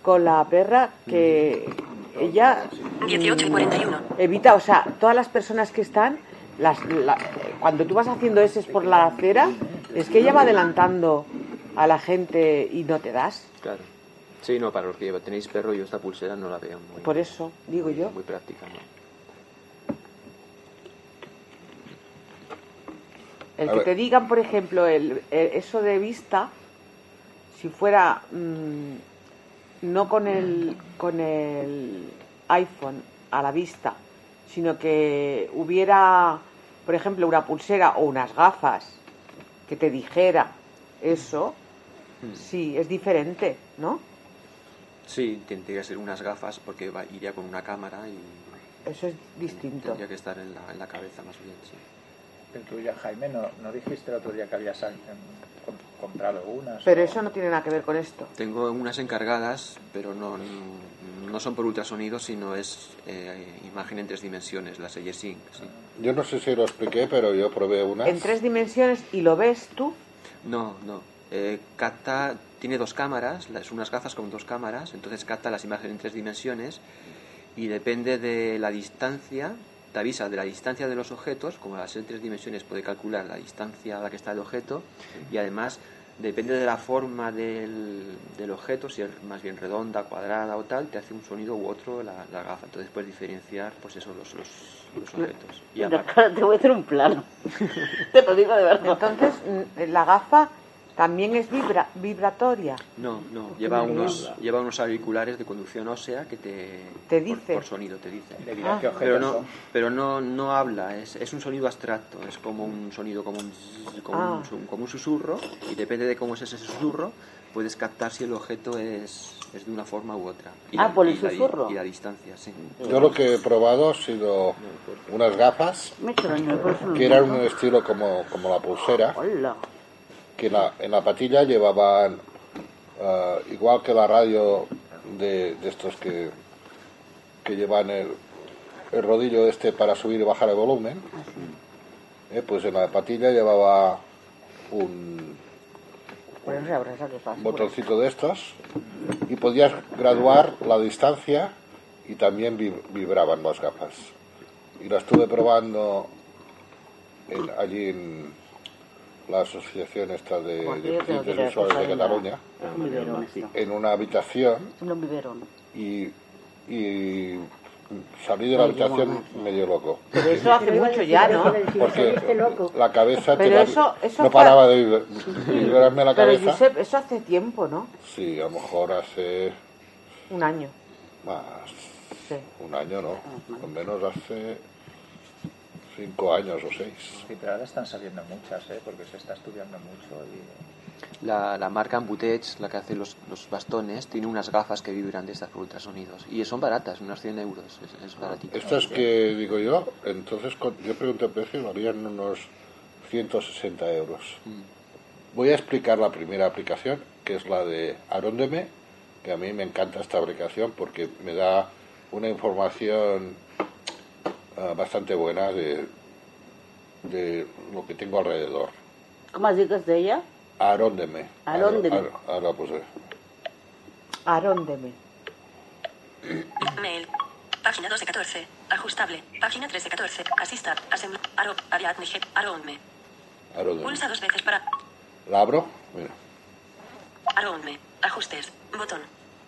Speaker 7: con la perra que ella
Speaker 8: 18 y 41.
Speaker 7: evita, o sea, todas las personas que están, las, la- cuando tú vas haciendo ese por la acera, es que ella va adelantando a la gente y no te das.
Speaker 3: Claro. Sí, no, para los que tenéis perro, yo esta pulsera no la veo muy,
Speaker 7: Por eso, digo yo.
Speaker 3: muy práctica. ¿no?
Speaker 7: El
Speaker 2: A
Speaker 7: que
Speaker 2: ver.
Speaker 7: te digan, por ejemplo, el, el- eso de vista, si fuera mm, no con el, con el iPhone a la vista, sino que hubiera, por ejemplo, una pulsera o unas gafas que te dijera eso,
Speaker 3: Hmm.
Speaker 7: sí, es diferente, ¿no?
Speaker 3: Sí, tendría que ser unas gafas porque va- iría con una cámara y
Speaker 7: Eso es distinto.
Speaker 3: tendría que estar en la, en la cabeza más bien, sí.
Speaker 5: Pero tú ya, Jaime, ¿no, no dijiste el otro día que habías em, comprado unas?
Speaker 7: Pero
Speaker 5: o-
Speaker 7: eso no tiene nada que ver con esto.
Speaker 3: Tengo unas encargadas, pero no, no, son por ultrasonido, sino es eh, imagen en tres dimensiones, las Sync, sí.
Speaker 2: Yo no sé si lo expliqué, pero yo probé unas.
Speaker 7: En tres dimensiones y lo ves tú,
Speaker 3: No, no. Eh, capta, tiene dos cámaras, las, unas gafas con dos cámaras, entonces capta las imágenes en tres dimensiones y depende de la distancia, te avisa de la distancia de los objetos, como al ser en tres dimensiones puede calcular la distancia a la que está el objeto y además depende de la forma del, del objeto, si es más bien redonda, cuadrada o tal, te hace un sonido u otro la, la gafa, entonces puedes diferenciar pues eso, los, los, los objetos. Y
Speaker 4: te voy a hacer un plano. (laughs) te lo digo de verdad.
Speaker 7: entonces la gafa también es vibra, vibratoria.
Speaker 3: No, no, lleva unos, lleva unos auriculares de conducción ósea que te...
Speaker 7: Te dice.
Speaker 3: Por, sonido te dice.
Speaker 7: Ah.
Speaker 3: Pero no, pero no, no habla, es, es un sonido abstracto, es como un sonido como un, como,
Speaker 7: Ah.
Speaker 3: un, como un susurro y depende de cómo es ese susurro, puedes captar si el objeto es, es de una forma u otra. Y
Speaker 4: Ah,
Speaker 3: la-
Speaker 4: por el
Speaker 3: y la
Speaker 4: susurro.
Speaker 3: Y la distancia, sí.
Speaker 2: Yo lo que he probado ha sido unas gafas
Speaker 4: Me extraño,
Speaker 2: que eran un estilo como, como la pulsera,
Speaker 4: Hola.
Speaker 2: Que en la, en la patilla llevaban, ah, igual que la radio de, de estos que, que llevan el, el rodillo este para subir y bajar el volumen, eh, pues en la patilla llevaba un,
Speaker 4: Pues
Speaker 2: un botoncito de estos y podías graduar la distancia y también vib- vibraban las gafas. Y la estuve probando en- allí en la asociación esta de, de de
Speaker 4: la-
Speaker 2: Cataluña en una habitación y, y salí de la habitación medio loco.
Speaker 7: Pero eso hace mucho ya, ¿no?
Speaker 2: Porque la cabeza te
Speaker 7: Pero eso- eso
Speaker 2: no paraba de vibra- vibrarme la
Speaker 7: Pero
Speaker 2: cabeza.
Speaker 7: Josep, eso hace tiempo, ¿no?
Speaker 2: Sí, a lo mejor hace
Speaker 7: Un año.
Speaker 2: más,
Speaker 7: Sí.
Speaker 2: un año no, al menos hace cinco años o seis.
Speaker 5: Sí, pero ahora están saliendo muchas, ¿eh? porque se está estudiando mucho. Y...
Speaker 3: La, la marca Ambutech, la que hace los, los bastones, tiene unas gafas que vibran de estas por ultrasonidos. Y son baratas, unos 100 euros. Es, es baratito.
Speaker 2: Estas que digo yo, entonces yo pregunté el precio y valían unos 160 euros. Voy a explicar la primera aplicación, que es la de Aróndeme, que a mí me encanta esta aplicación porque me da una información bastante buena de, de lo que tengo alrededor.
Speaker 4: ¿Cómo has dicho de ella?
Speaker 2: Aróndeme.
Speaker 4: Aróndeme.
Speaker 2: Ahora- Ahora pues eh,
Speaker 7: Aróndeme.
Speaker 8: Mail. Página 2 de 14. Ajustable. Página 3 de 14. Asista. Asembl. Aro. Ariadne. G. Aronme.
Speaker 2: Aróndeme.
Speaker 8: Pulsa dos veces para.
Speaker 2: La abro, mira.
Speaker 8: Aronme. Ajustes. Botón.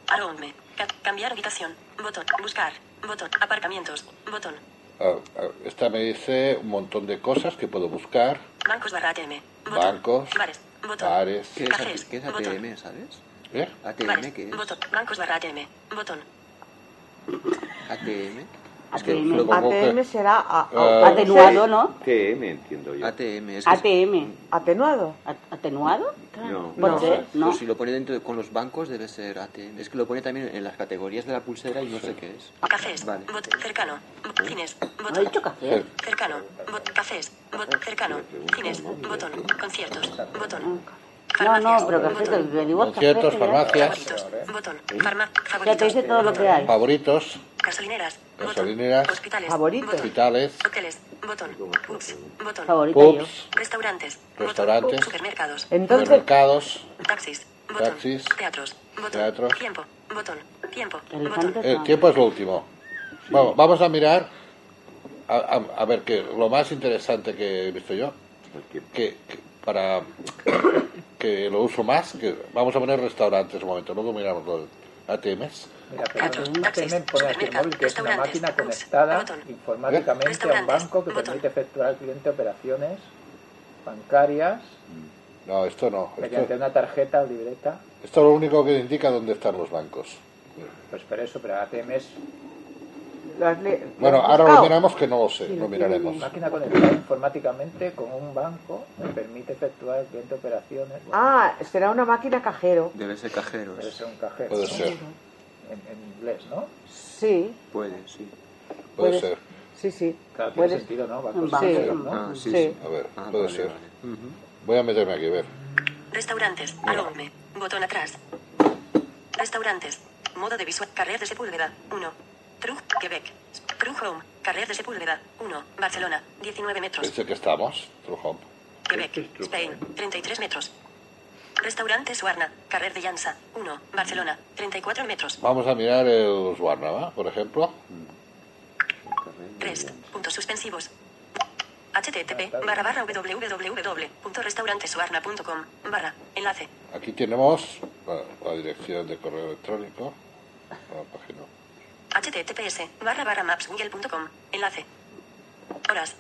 Speaker 8: Aronme. Ca- cambiar habitación. Botón. Buscar. Botón. Aparcamientos. Botón.
Speaker 2: Ah, esta me dice un montón de cosas que puedo buscar.
Speaker 8: Bancos barra ATM. Botón.
Speaker 2: Bancos,
Speaker 8: Bares. Botón.
Speaker 2: bares.
Speaker 3: ¿Qué es,
Speaker 8: Cafés.
Speaker 3: qué es
Speaker 8: Botón.
Speaker 3: ATM, sabes?
Speaker 2: ¿Eh?
Speaker 3: ATM,
Speaker 8: Bares.
Speaker 3: ¿qué es?
Speaker 8: Botón. Bancos barra ATM. Botón.
Speaker 3: ATM.
Speaker 4: ATM.
Speaker 7: ATM será a-
Speaker 2: Ah.
Speaker 4: Atenuado, ¿no?
Speaker 11: TM entiendo yo.
Speaker 3: ATM, es que
Speaker 4: ATM.
Speaker 7: ¿Atenuado?
Speaker 4: ¿At- ¿Atenuado?
Speaker 11: No.
Speaker 4: ¿Por
Speaker 3: No,
Speaker 4: qué? No.
Speaker 3: Pues si lo pone dentro de- con los bancos debe ser ATM. Es que lo pone también en las categorías de la pulsera y no sé qué es.
Speaker 8: Cafés.
Speaker 3: Vale.
Speaker 8: Bot. Cercano. Bot. Cines.
Speaker 4: ¿No ha
Speaker 8: Botón.
Speaker 4: dicho café?
Speaker 8: Cercano. Bot. Cafés. Bot. Cercano. Cines. Botón. Conciertos. Botón.
Speaker 4: No, no, pero café,
Speaker 8: Botón.
Speaker 4: que digo café.
Speaker 2: Conciertos,
Speaker 4: ya-
Speaker 2: farmacias,
Speaker 8: Favoritos. Botón. Farma.
Speaker 4: Ya te
Speaker 8: Favoritos.
Speaker 4: dice todo lo que hay.
Speaker 2: favoritos,
Speaker 8: Gasolineras. Botón.
Speaker 2: Gasolineras.
Speaker 8: Hospitales.
Speaker 7: Favoritos.
Speaker 2: Hospitales,
Speaker 8: Hoteles. Botón. Pubs. Botón.
Speaker 4: Yo.
Speaker 2: pubs,
Speaker 8: Restaurantes. Botón.
Speaker 2: Restaurantes.
Speaker 8: Supermercados.
Speaker 7: Entonces,
Speaker 2: supermercados.
Speaker 8: Taxis. Botón.
Speaker 2: Taxis.
Speaker 8: Teatros. Botón.
Speaker 2: Teatros.
Speaker 8: Tiempo. Botón. Tiempo. Botón.
Speaker 2: El tiempo es lo último. Vamos, vamos a mirar, a, a- a ver, que lo más interesante que he visto yo, que, que para que lo uso más, que vamos a poner restaurantes un momento, luego miramos los ATMs.
Speaker 5: Mira, pero
Speaker 8: Teatros,
Speaker 5: un ATM pone aquí el móvil que es una máquina conectada
Speaker 8: botón.
Speaker 5: informáticamente a un banco que
Speaker 8: botón.
Speaker 5: permite efectuar al cliente operaciones bancarias
Speaker 2: No, esto no.
Speaker 5: mediante
Speaker 2: Esto,
Speaker 5: una tarjeta o libreta.
Speaker 2: esto es lo único que indica dónde están los bancos.
Speaker 5: Pues pero eso, pero ATM es
Speaker 7: ¿lo has le-
Speaker 2: Bueno,
Speaker 7: lo
Speaker 2: ahora lo
Speaker 7: buscado?
Speaker 2: miramos que no lo sé, lo miraremos.
Speaker 5: máquina conectada informáticamente con un banco que permite efectuar al cliente operaciones. Bueno,
Speaker 7: Ah, será una máquina cajero.
Speaker 3: Debe ser cajeros.
Speaker 5: Debe ser un cajero.
Speaker 2: Puede
Speaker 5: ¿no?
Speaker 2: ser,
Speaker 5: En, en inglés, ¿no?
Speaker 7: Sí,
Speaker 3: Puede, sí.
Speaker 2: puede
Speaker 7: Puede-
Speaker 2: ser.
Speaker 7: sí, sí.
Speaker 5: Claro, tiene
Speaker 7: Puedes-
Speaker 5: sentido, ¿no?
Speaker 4: Banco,
Speaker 5: cajeros,
Speaker 4: ¿no?
Speaker 3: Ah, sí,
Speaker 7: Sí.
Speaker 3: sí.
Speaker 2: A ver,
Speaker 3: Ah,
Speaker 2: puede
Speaker 3: vale,
Speaker 2: ser.
Speaker 3: vale. Ujú.
Speaker 2: Voy a meterme aquí, a ver.
Speaker 8: Restaurantes. Arome. Botón atrás. Restaurantes. Modo de visual. Carrer de Sepúlveda. 1. Trug, Quebec. Trug Home. Carrer de Sepúlveda. 1. Barcelona. 19 metros.
Speaker 2: Pensé que estamos, True Home.
Speaker 8: Quebec. Spain. 33 metros. Restaurante Suarna. Carrer de Llança. 1. Barcelona. 34 metros.
Speaker 2: Vamos a mirar el Swarna, ¿va? Por ejemplo.
Speaker 8: 3. Puntos suspensivos. http barra barra www.restaurantesuarna.com barra enlace
Speaker 2: Aquí tenemos la, la dirección de correo electrónico. La página.
Speaker 8: Https barra barra mapsgoogle.com enlace. Horas.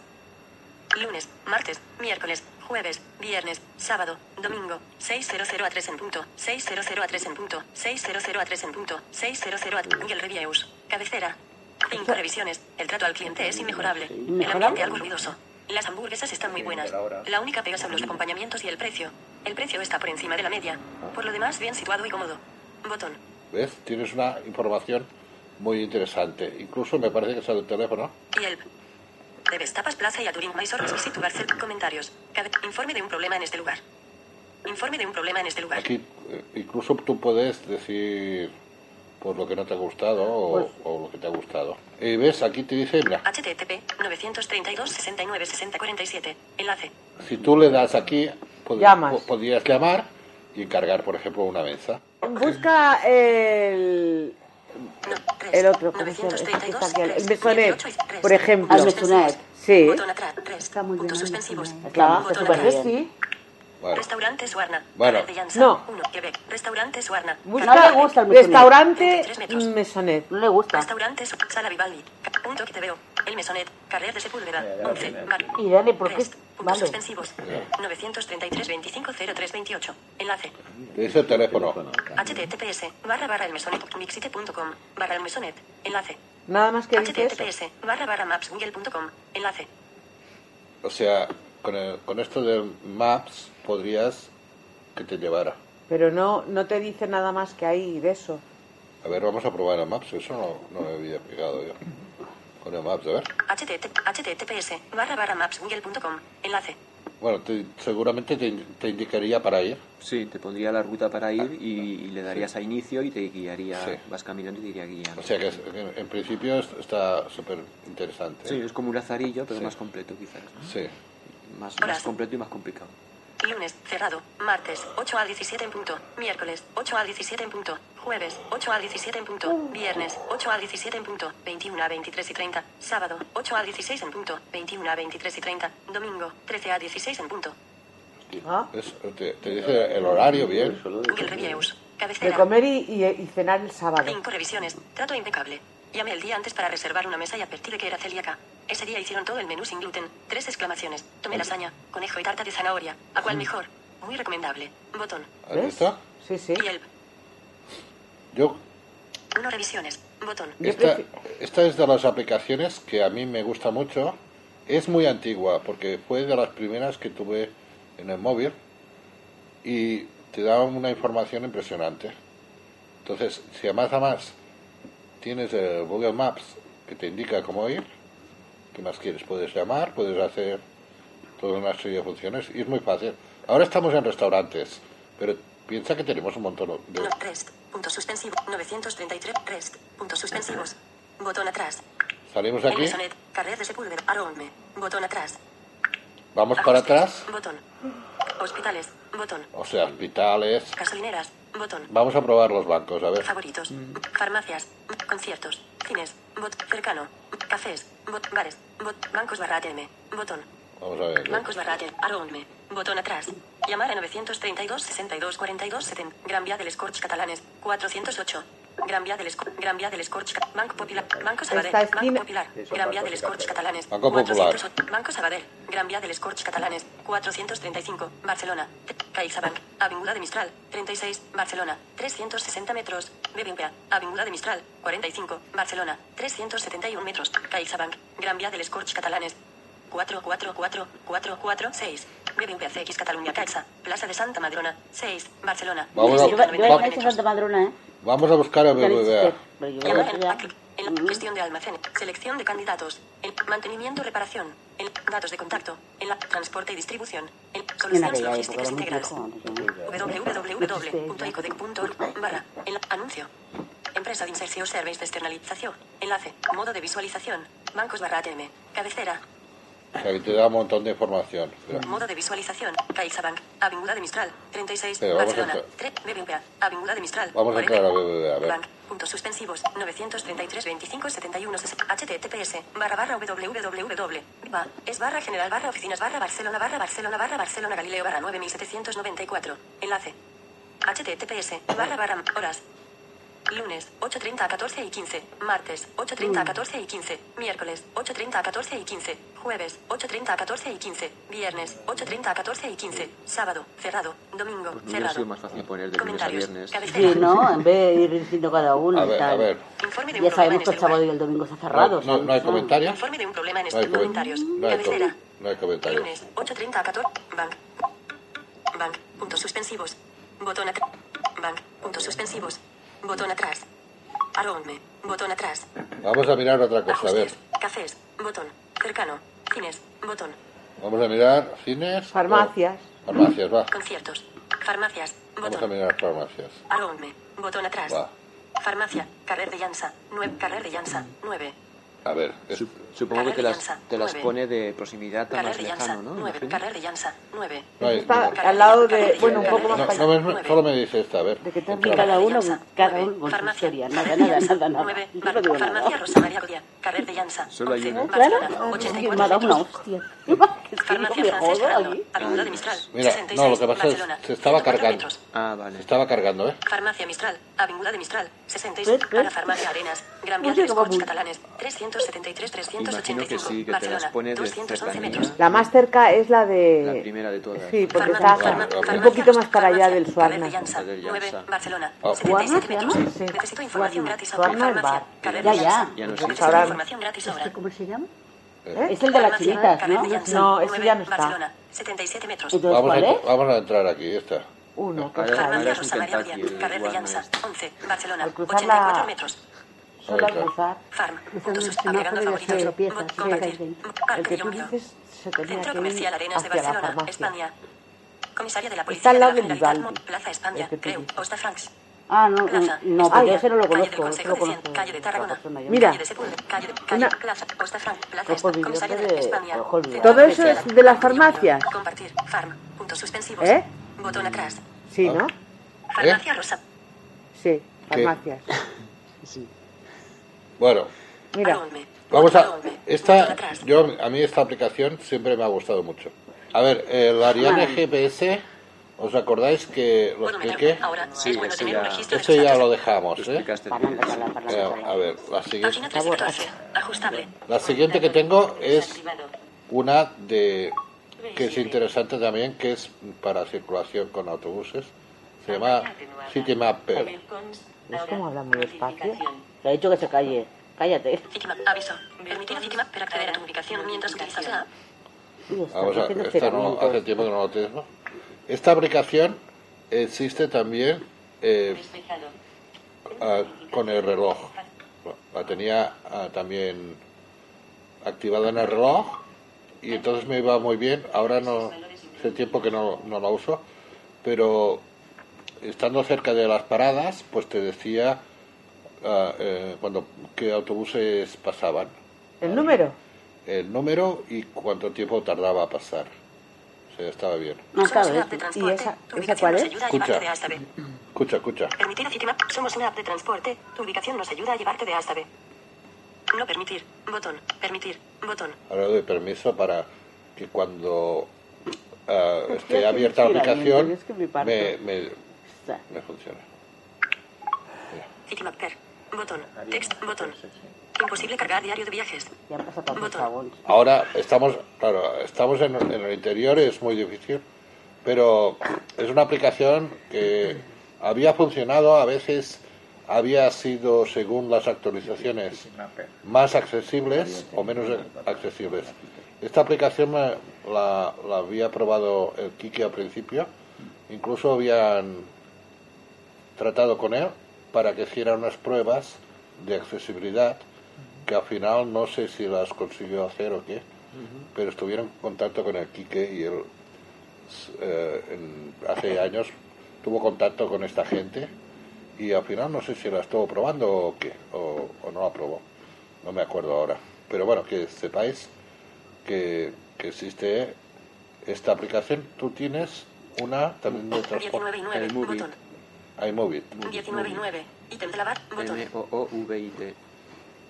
Speaker 8: Lunes martes miércoles jueves viernes sábado domingo. 600 a 3 en punto. 600 a 3 en punto. 600 a 3 en punto. 600 a Google Reviews cabecera. Cinco revisiones. El trato al cliente es inmejorable. El ambiente algo ruidoso. Las hamburguesas están muy buenas.
Speaker 5: La
Speaker 8: única pega son los acompañamientos y el precio. El precio está por encima de la media. Por lo demás, bien situado y cómodo. Botón.
Speaker 2: ¿Ves? Tienes una información muy interesante. Incluso me parece que sale el teléfono.
Speaker 8: Yelp. Debes Tapas Plaza y Aturín Mysore Visitu Barcel. Comentarios. Cabe- Informe de un problema en este lugar. Informe de un problema en este lugar.
Speaker 2: Aquí eh, incluso tú puedes decir pues lo que no te ha gustado o,
Speaker 8: Pues-
Speaker 2: o lo que te ha gustado. Y ves, aquí te dice, mira,
Speaker 8: HTTP 932 69 60 47. Enlace.
Speaker 2: si tú le das aquí, pod-
Speaker 7: Llamas.
Speaker 2: po- podrías llamar y encargar, por ejemplo, una mesa.
Speaker 7: Busca el. El otro, ¿cómo se llama? Este el Mesonet, por ejemplo.
Speaker 4: Mesonet.
Speaker 7: Sí.
Speaker 8: Está muy.
Speaker 7: Claro, súper bien. Sí.
Speaker 2: Bueno.
Speaker 8: Restaurante Suarna.
Speaker 2: Bueno.
Speaker 7: No.
Speaker 8: 1, Quebec. Restaurante Suarna.
Speaker 7: Busca
Speaker 4: No le gusta el Mesonet.
Speaker 7: restaurante
Speaker 8: 33 metros.
Speaker 7: Mesonet.
Speaker 4: No le gusta.
Speaker 8: Restaurante Sala Vivaldi. Punto que te veo. El Mesonet. Carrer de Sepúlveda. 11. Bar.
Speaker 4: Y dale, ¿por qué?
Speaker 8: Puntos
Speaker 4: Vale.
Speaker 8: suspensivos. 933 25 03 28. Enlace.
Speaker 2: Dice el teléfono.
Speaker 8: https barra barra el mesonet mixite.com barra el mesonet. Enlace.
Speaker 7: Nada más que dice
Speaker 8: https barra barra mapsgoogle.com. Enlace.
Speaker 2: O sea, con, el- con esto de Maps podrías que te llevara.
Speaker 7: Pero no, no te dice nada más que hay de eso.
Speaker 2: A ver, vamos a probar el Maps. Eso no, no me había pegado yo. Con el Maps, a ver.
Speaker 8: http https barra barra mapsgoogle.com. Enlace.
Speaker 2: Bueno, te- seguramente te, te indicaría para ir.
Speaker 3: Sí, te pondría la ruta para ir y, y le darías a inicio y te guiaría,
Speaker 2: Sí.
Speaker 3: vas caminando y te iría guiando.
Speaker 2: O sea que es- en, en principio es- está súper interesante.
Speaker 3: Sí, es como un lazarillo, pero
Speaker 2: Sí.
Speaker 3: más completo quizás. ¿no?
Speaker 2: Sí.
Speaker 3: Más,
Speaker 8: Horas.
Speaker 3: más completo y más complicado.
Speaker 8: Lunes, cerrado. Martes, 8 a 17 en punto. Miércoles, 8 a 17 en punto. Jueves, 8 a 17 en punto. Viernes, 8 a 17 en punto. 21 a 23 y 30. Sábado, 8 a 16 en punto. 21 a 23 y 30. Domingo, 13 a 16 en punto.
Speaker 7: Ah.
Speaker 2: Es- te, te dice el horario bien.
Speaker 8: Google Reviews.
Speaker 7: De
Speaker 8: Cabecera.
Speaker 7: comer y, y- y cenar el sábado.
Speaker 8: 5 revisiones. Trato impecable. Llamé el día antes para reservar una mesa y advertí de que era celíaca. Ese día hicieron todo el menú sin gluten. Tres exclamaciones. Tomé lasaña, conejo y tarta de zanahoria. ¿A cuál mejor? Muy recomendable. Botón.
Speaker 2: ¿Has visto?
Speaker 7: Sí, sí.
Speaker 8: Yelp.
Speaker 2: Yo,
Speaker 8: Uno revisiones. Botón.
Speaker 2: esta, esta es de las aplicaciones que a mí me gusta mucho. Es muy antigua porque fue de las primeras que tuve en el móvil y te da una información impresionante. Entonces, si además, además tienes el Google Maps que te indica cómo ir, ¿qué más quieres? Puedes llamar, puedes hacer toda una serie de funciones y es muy fácil. Ahora estamos en restaurantes, pero piensa que tenemos un montón de...
Speaker 8: Rest. Punto suspensivo. 933. Rest. Puntos suspensivos. Botón atrás.
Speaker 2: Salimos de aquí.
Speaker 8: Carrer de Sepúlveda. Aronme. Botón atrás.
Speaker 2: vamos para atrás,
Speaker 8: Botón. Hospitales. Botón.
Speaker 2: o sea, hospitales.
Speaker 8: Gasolineras. Botón.
Speaker 2: Vamos a probar los bancos, a ver.
Speaker 8: Favoritos. Farmacias. Conciertos. Cines. Bot. Cercano. Cafés. Bot. Bares. Bot. Bancos barra ATM. Botón.
Speaker 2: Vamos a ver.
Speaker 8: Bancos barra ATM. Botón atrás. Llamar a 932 62 42 70. Gran Vía del Escorch Catalanes. 408. Gran Vía del Escorch. Gran Vía del Escorch. Banco Popular. Banco Sabadell. Banco Popular. Gran Vía del
Speaker 5: de
Speaker 8: Escorch. Catalanes.
Speaker 2: Banco Popular.
Speaker 8: 408. Banco Sabadell. Gran Vía del Escorch Catalanes. 435. Barcelona. CaixaBank. Avinguda de Mistral. 36. Barcelona. 360 metros. BBVA. Avinguda de Mistral. 45. Barcelona. 371 metros. CaixaBank. Gran Vía del Escorch Catalanes. 4, 4, 4, 4, 4, 6. BBVA CX Cataluña Caixa. Plaza de Santa Madrona. 6. Barcelona.
Speaker 2: Vamos a-
Speaker 4: Yo, yo he
Speaker 8: 399
Speaker 4: hecho
Speaker 8: metros.
Speaker 4: Santa Madrona, ¿eh?
Speaker 2: Vamos a buscar a BBVA.
Speaker 8: en, la gestión de almacén. Selección de candidatos. En mantenimiento, reparación. En datos de contacto. En la transporte y distribución. En soluciones logísticas integrales. www.icodec.org barra. En la, anuncio. Empresa de inserción service de externalización. Enlace. Modo de visualización. Bancos barra ATM. Cabecera.
Speaker 2: O sea, que te da un montón de información. Espera.
Speaker 8: Modo de visualización. CaixaBank. Avinguda de Mistral. 36.
Speaker 2: Pero vamos a
Speaker 8: Barcelona. 3. BBVA. Avinguda de Mistral.
Speaker 2: Vamos a entrar a BBVA, a ver.
Speaker 8: Bank. Puntos suspensivos. 933 25 71 60. HTTPS. Barra barra www. Va. Es barra general barra oficinas barra Barcelona barra Barcelona barra Barcelona Galileo barra 9794. Enlace. HTTPS. Barra barra horas. Lunes, 8.30 a 14 y 15. Martes, 8.30 a 14 y 15. Miércoles, 8.30 a 14 y 15. Jueves, 8.30 a 14 y 15. Viernes, 8.30 a 14 y 15. Sábado, cerrado. Domingo,
Speaker 3: Pues
Speaker 8: cerrado.
Speaker 3: sido más fácil poner de lunes a
Speaker 8: Comentarios.
Speaker 3: viernes.
Speaker 4: Sí, ¿no? En vez de ir diciendo cada uno
Speaker 2: A
Speaker 4: y
Speaker 2: ver,
Speaker 4: tal.
Speaker 2: a ver.
Speaker 8: Informe de un
Speaker 4: Ya
Speaker 8: problema
Speaker 4: sabemos
Speaker 8: en
Speaker 4: que el
Speaker 8: este
Speaker 4: sábado y el domingo está cerrado.
Speaker 2: No, no, no hay comentarios.
Speaker 8: Informe de un problema en
Speaker 2: No hay,
Speaker 8: este
Speaker 2: com-
Speaker 8: comentarios.
Speaker 2: no hay com- no hay comentarios.
Speaker 8: Lunes, 8.30 a 14. Bank. Bank. Puntos suspensivos. Botón atrás. Bank. Puntos suspensivos. Botón atrás. Around me. Botón atrás.
Speaker 2: Vamos a mirar otra cosa, a ver.
Speaker 8: Cafés. Botón. Cercano. Cines. Botón.
Speaker 2: Vamos a mirar cines.
Speaker 7: Farmacias.
Speaker 2: o- Farmacias, va.
Speaker 8: Conciertos. Farmacias.
Speaker 2: Vamos a
Speaker 8: Botón.
Speaker 2: mirar farmacias.
Speaker 8: Around me. Botón atrás.
Speaker 2: Va.
Speaker 8: Farmacia. Carrer de Llança. 9. Carrer de Llança. 9.
Speaker 2: A ver. es-
Speaker 3: Supongo que te las, te las pone de proximidad a más lejano, ¿no?
Speaker 8: 9.
Speaker 3: Imagino.
Speaker 8: Carrer de Llança. 9.
Speaker 2: no hay-
Speaker 7: Está
Speaker 2: no.
Speaker 7: al lado de, bueno, un poco más
Speaker 2: No,
Speaker 7: para
Speaker 2: no solo me dice esta, a ver.
Speaker 7: De que.
Speaker 4: Cada uno, cada uno con su
Speaker 8: Farmacia.
Speaker 4: historia. Nada, nada, nada, nada.
Speaker 8: 9.
Speaker 4: Yo no digo
Speaker 8: Farmacia. Rosa María. Carrer de Llança.
Speaker 3: Solo hay
Speaker 8: 11.
Speaker 3: uno.
Speaker 4: Claro,
Speaker 8: Barcelona.
Speaker 4: ah, sí,
Speaker 8: 84
Speaker 4: me ha dado una
Speaker 8: centros.
Speaker 4: hostia. Es que no
Speaker 8: Farmacia Francés Fernando. Avenida de Mistral.
Speaker 2: Mira,
Speaker 8: 66,
Speaker 2: no, lo que pasa es
Speaker 8: Barcelona.
Speaker 2: se estaba
Speaker 8: 104
Speaker 2: cargando.
Speaker 3: Ah, vale.
Speaker 2: Se estaba cargando, ¿eh?
Speaker 8: Farmacia Mistral, Avinguda de Mistral, 66,
Speaker 4: ¿Ves? ¿Ves?
Speaker 8: Ara Farmacia Arenas, Gran Vía de Catalanes, 373, 385,
Speaker 3: Imagino que sí, que te las
Speaker 8: Barcelona,
Speaker 3: pone de
Speaker 8: 211
Speaker 3: cercanía.
Speaker 8: metros.
Speaker 7: La más cerca es la de...
Speaker 3: La primera de todas.
Speaker 7: Sí, porque
Speaker 8: Farmacia-
Speaker 7: está
Speaker 2: un
Speaker 8: farmacia
Speaker 7: poquito más para allá
Speaker 8: farmacia
Speaker 7: del Suarna.
Speaker 8: de Llança,
Speaker 3: Del
Speaker 8: 9,
Speaker 3: Llança.
Speaker 8: Barcelona,
Speaker 2: Oh.
Speaker 8: 77
Speaker 4: ¿Suarna se
Speaker 8: metros.
Speaker 4: llama?
Speaker 7: Sí.
Speaker 8: Necesito información gratis
Speaker 7: Suarna
Speaker 4: Ya,
Speaker 8: de
Speaker 4: ya.
Speaker 3: No
Speaker 8: Necesito
Speaker 3: existe.
Speaker 7: Ahora-
Speaker 8: información gratis sobre.
Speaker 4: ¿Este ¿Cómo se llama?
Speaker 2: Eh,
Speaker 4: Es el de las chinitas, ¿no?
Speaker 7: No, ese
Speaker 8: 9,
Speaker 7: ya no está.
Speaker 8: Barcelona, 77 metros.
Speaker 4: Entonces,
Speaker 2: Vamos a, vamos a entrar aquí, esta.
Speaker 7: Uno, que
Speaker 3: Ahora-
Speaker 7: está
Speaker 3: ahora
Speaker 7: ahí.
Speaker 8: Farmacia
Speaker 3: es un
Speaker 8: Rosa María Carrer de
Speaker 3: este.
Speaker 8: 11, Barcelona,
Speaker 7: Al cruzar
Speaker 8: 84
Speaker 7: la-
Speaker 8: metros.
Speaker 7: Solo cruzar.
Speaker 8: Farm.
Speaker 4: Cruzando el semáforo y tropiezas, sí, sí, sí.
Speaker 7: Que tú dices se tenía
Speaker 8: Centro
Speaker 7: que
Speaker 8: Comercial
Speaker 7: ir
Speaker 8: de
Speaker 7: hacia la
Speaker 8: Barcelona,
Speaker 7: farmacia.
Speaker 8: España. Comisaria de la Policía
Speaker 7: Está al
Speaker 8: de
Speaker 7: lado
Speaker 8: Generalitat,
Speaker 7: Vivaldi.
Speaker 8: Plaza España, creo,
Speaker 7: dices.
Speaker 8: Costa Franks.
Speaker 4: Ah, no,
Speaker 8: Plaza,
Speaker 4: no,
Speaker 8: España.
Speaker 4: porque ese no lo
Speaker 8: Calle del
Speaker 4: conozco, ese
Speaker 8: Consejo
Speaker 4: lo
Speaker 8: de Cien,
Speaker 4: conozco.
Speaker 8: Calle de Tarragona.
Speaker 4: Ya.
Speaker 7: Mira.
Speaker 8: De
Speaker 7: Una- de-
Speaker 8: de
Speaker 7: Todo eso es de las farmacias.
Speaker 8: Compartir, farm, puntos suspensivos.
Speaker 7: ¿Eh?
Speaker 8: Botón atrás.
Speaker 7: Sí, ¿no?
Speaker 8: Farmacia Rosa.
Speaker 7: Sí, farmacias. (laughs)
Speaker 2: Bueno,
Speaker 7: Mira,
Speaker 2: vamos a... Esta, yo, a mí esta aplicación siempre me ha gustado mucho. A ver, el Ariane GPS, ¿os acordáis que lo
Speaker 8: Puedo
Speaker 2: expliqué?
Speaker 3: Sí,
Speaker 8: es bueno
Speaker 3: ese
Speaker 8: tener un
Speaker 3: ya-
Speaker 2: Ese ya lo dejamos, ¿eh? Eh, a ver, la siguiente,
Speaker 8: Página 314. Ajustable.
Speaker 2: la siguiente que tengo es una de que es interesante también, que es para circulación con autobuses. Se llama City Mapper.
Speaker 7: ¿ves cómo habla muy despacio?
Speaker 4: Te ha dicho que se calle. Cállate.
Speaker 8: Citymap. Aviso. Permitir a Citymap para acceder a tu ubicación mientras utilizas la app.
Speaker 2: Vamos a, esta no, hace tiempo que no lo tengo. Esta aplicación existe también eh, ah, con el reloj. La tenía ah, también activada en el reloj y entonces me iba muy bien. Ahora no, hace tiempo que no, no la uso, pero estando cerca de las paradas, pues te decía ah, eh, cuando qué autobuses pasaban
Speaker 7: ¿El número?
Speaker 2: el número y cuánto tiempo tardaba a pasar. O sea, estaba bien.
Speaker 4: No
Speaker 8: transporte.
Speaker 7: esa- cuál es?
Speaker 2: Escucha. Escucha, escucha.
Speaker 8: Permitir a Citymap. Somos una app de transporte. Tu ubicación nos ayuda a llevarte de A hasta B. No permitir. Botón. Permitir. Botón.
Speaker 2: Ahora doy permiso para que cuando ah, esté abierta la aplicación
Speaker 4: me
Speaker 2: me, funcione.
Speaker 8: Citymap Per. Botón. Text. Botón. Imposible cargar diario de viajes. Botón.
Speaker 2: Ahora estamos, claro, estamos en, en el interior, es muy difícil, pero es una aplicación que había funcionado, a veces había sido, según las actualizaciones, más accesibles o menos accesibles. Esta aplicación me- la, la había probado el Kiki al principio, incluso habían tratado con él para que hiciera unas pruebas de accesibilidad que al final no sé si las consiguió hacer o qué, pero estuvieron en contacto con el Quique y él eh, en- hace años tuvo contacto con esta gente y al final no sé si la estuvo probando o qué, o, o no la probó, no me acuerdo ahora. Pero bueno, que sepáis que, que existe esta aplicación. Tú tienes una también de
Speaker 8: 19
Speaker 2: transporte, iMovie.
Speaker 8: 19 y 9. Ítem de la bar. Botón.
Speaker 3: M-O-O-V-I-T.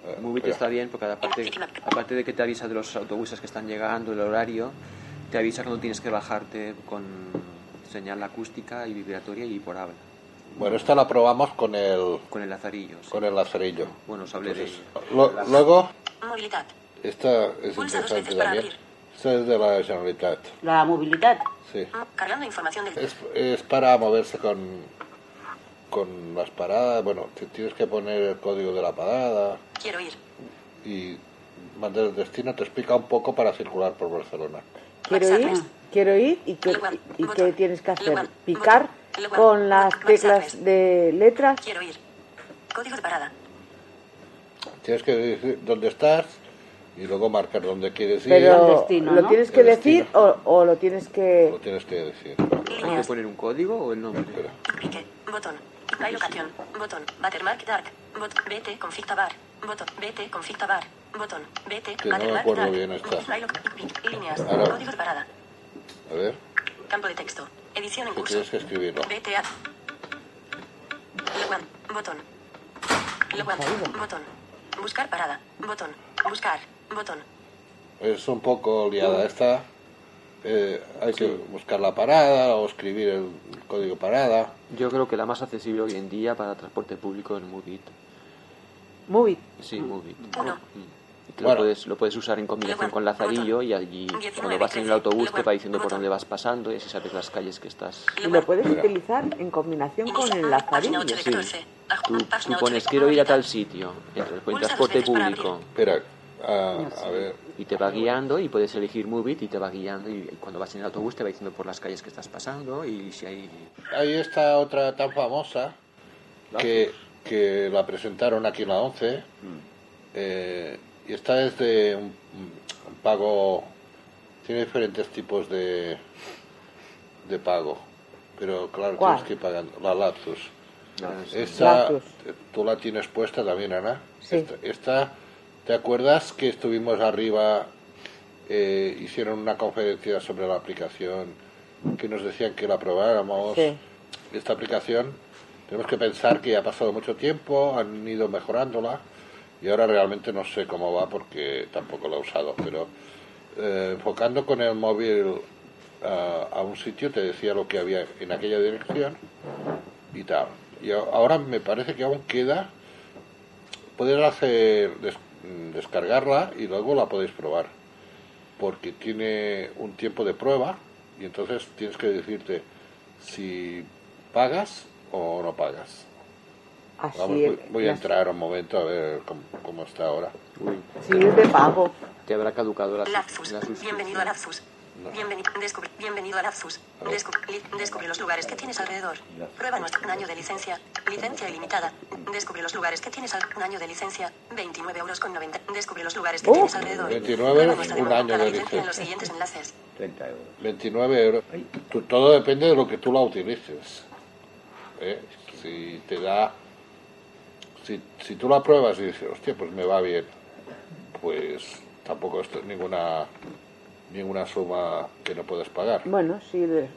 Speaker 2: Eh,
Speaker 3: Movit está bien porque aparte, aparte de que te avisa de los autobuses que están llegando, el horario, te avisa cuando tienes que bajarte con señal acústica y vibratoria y por habla.
Speaker 2: Bueno, esta la probamos con el,
Speaker 3: Con el lazarillo. sí.
Speaker 2: con el lazarillo.
Speaker 3: Bueno, os hablé de
Speaker 2: Entonces,
Speaker 3: ello.
Speaker 2: lo- luego,
Speaker 8: Movilidad.
Speaker 2: esta es
Speaker 8: Pulsa
Speaker 2: interesante también. Esta es de la Generalitat.
Speaker 4: La movilidad.
Speaker 2: Sí.
Speaker 8: Cargando información del...
Speaker 2: Es, es para moverse con, con las paradas. Bueno, te tienes que poner el código de la parada
Speaker 8: Quiero ir.
Speaker 2: y mandar el destino. Te explica un poco para circular por Barcelona.
Speaker 7: Quiero ir, quiero ir y que,
Speaker 8: Lugar,
Speaker 7: y
Speaker 8: botón,
Speaker 7: tienes que hacer
Speaker 8: lugar,
Speaker 7: picar
Speaker 8: botón, lugar,
Speaker 7: con las teclas de letras.
Speaker 8: Quiero ir. Código de parada.
Speaker 2: Tienes que decir dónde estás y luego marcar dónde quieres ir.
Speaker 4: El
Speaker 7: Pero
Speaker 4: destino,
Speaker 7: lo
Speaker 4: ¿no?
Speaker 7: tienes
Speaker 2: El
Speaker 7: que decir
Speaker 2: destino.
Speaker 7: o, o lo tienes que...
Speaker 2: Lo tienes que decir.
Speaker 3: ¿Hay que poner un código o el nombre?
Speaker 8: Botón. Hay locación. Botón. Watermark Dark. Botón. BT config bar. Botón. BT config bar. Botón. BT.
Speaker 2: Que no me acuerdo
Speaker 8: Dark.
Speaker 2: bien esta.
Speaker 8: Líneas.
Speaker 2: Ahora.
Speaker 8: Código de parada.
Speaker 2: A ver,
Speaker 8: Campo de texto. Edición en curso.
Speaker 2: tienes que escribirlo.
Speaker 8: BTA. Logan. Botón. Logan. Botón. Buscar parada. Botón. Buscar. Botón.
Speaker 2: Es un poco liada esta. eh, hay que buscar la parada o escribir el código parada.
Speaker 3: Yo creo que la más accesible hoy en día para transporte público es Movit.
Speaker 7: Movit.
Speaker 3: Sí, Movit.
Speaker 8: Uno.
Speaker 3: Mm. Que
Speaker 2: Bueno.
Speaker 3: lo, puedes, lo puedes usar en combinación con Lazarillo y allí cuando vas en el autobús te va diciendo por dónde vas pasando y así sabes las calles que estás.
Speaker 7: Y lo puedes utilizar en combinación con el
Speaker 8: Página
Speaker 7: lazarillo.
Speaker 8: 8 de
Speaker 3: Sí.
Speaker 8: 14. Aj-
Speaker 3: Tú, tú
Speaker 8: página 8
Speaker 3: pones quiero ir a tal sitio, entras transporte público
Speaker 2: Espera, ah, a ver.
Speaker 3: y te va guiando y puedes elegir Movit y te va guiando y cuando vas en el autobús te va diciendo por las calles que estás pasando y si hay...
Speaker 2: Hay esta otra tan famosa que, que la presentaron aquí en la 11. eh, y esta es de un, un pago. Tiene diferentes tipos de, de pago. Pero claro,
Speaker 7: ¿Cuál?
Speaker 2: tienes que ir pagando. La Lapsus.
Speaker 3: Ah,
Speaker 2: Esta,
Speaker 7: Lapsus.
Speaker 2: tú la tienes puesta también, Ana.
Speaker 7: Sí.
Speaker 2: Esta, esta- ¿te acuerdas que estuvimos arriba, eh, hicieron una conferencia sobre la aplicación, que nos decían que la probáramos?
Speaker 7: Sí.
Speaker 2: Esta aplicación, tenemos que pensar que ya ha pasado mucho tiempo, han ido mejorándola, y ahora realmente no sé cómo va porque tampoco la he usado, pero eh, enfocando con el móvil a un sitio te decía lo que había en aquella dirección y tal. Y ahora me parece que aún queda, puedes hacer descargarla y luego la podéis probar, porque tiene un tiempo de prueba y entonces tienes que decirte si pagas o no pagas.
Speaker 7: Así
Speaker 2: Vamos,
Speaker 7: es.
Speaker 2: voy, voy a entrar un momento a ver cómo, cómo está ahora.
Speaker 3: Uy,
Speaker 7: Sí, es de pago.
Speaker 3: te habrá caducado la,
Speaker 8: Lapsus.
Speaker 3: la suscripción.
Speaker 8: Bienvenido a Lapsus. Bienvenido, descubre, bienvenido a Lapsus. Descu- li- descubre los lugares que tienes alrededor. Prueba nuestro un año de licencia. Licencia ilimitada. Descubre los lugares que tienes al un año de licencia. 29 euros con 90. Descubre los lugares que
Speaker 7: Oh.
Speaker 8: tienes alrededor.
Speaker 2: 29
Speaker 8: Prueba
Speaker 2: euros, un año de
Speaker 8: licencia en los siguientes enlaces.
Speaker 11: 30 euros.
Speaker 2: 29 euros. Tú- todo depende de lo que tú la utilices. ¿eh? Si te da. Si, si tú la pruebas y dices, hostia, pues me va bien, pues tampoco es ninguna ninguna suma que no puedes pagar.
Speaker 7: Bueno, sí. de-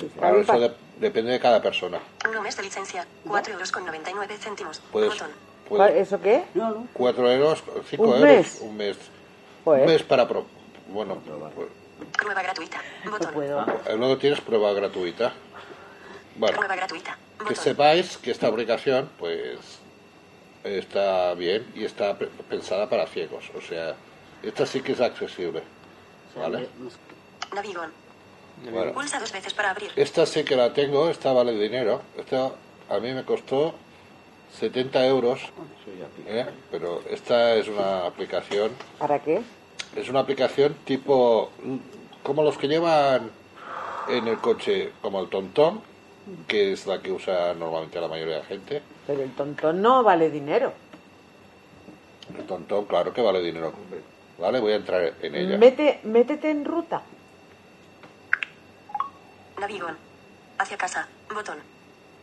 Speaker 7: sí, está
Speaker 2: Claro, eso de- depende de cada persona.
Speaker 8: Un mes de licencia. 4 euros con 99 céntimos.
Speaker 2: Puedes,
Speaker 8: Botón.
Speaker 7: ¿Cuál-
Speaker 2: puedes
Speaker 7: ¿Eso qué?
Speaker 4: No, no.
Speaker 2: 4 euros, 5
Speaker 7: ¿Un
Speaker 2: euros,
Speaker 7: mes?
Speaker 2: un mes.
Speaker 7: Joder.
Speaker 2: Un mes para. pro- bueno, pues,
Speaker 8: Prueba gratuita.
Speaker 4: No
Speaker 8: Botón.
Speaker 4: puedo.
Speaker 2: eh, luego tienes prueba gratuita. Bueno,
Speaker 8: Prueba gratuita.
Speaker 2: que
Speaker 8: Botón.
Speaker 2: sepáis que esta aplicación pues está bien y está pe- pensada para ciegos o sea esta sí que es accesible vale
Speaker 8: Navigón.
Speaker 2: Bueno
Speaker 8: Pulsa dos veces para abrir.
Speaker 2: esta sí que la tengo esta vale dinero esta a mí me costó 70 euros ¿eh? pero esta es una aplicación
Speaker 7: ¿Para qué?
Speaker 2: es una aplicación tipo mm, como los que llevan en el coche como el TomTom que es la que usa normalmente la mayoría de la gente
Speaker 7: Pero el tontón no vale dinero.
Speaker 2: El tontón, claro que vale dinero. Vale, voy a entrar en ella.
Speaker 7: Mete, métete en ruta.
Speaker 8: Navigón. Hacia casa. Botón.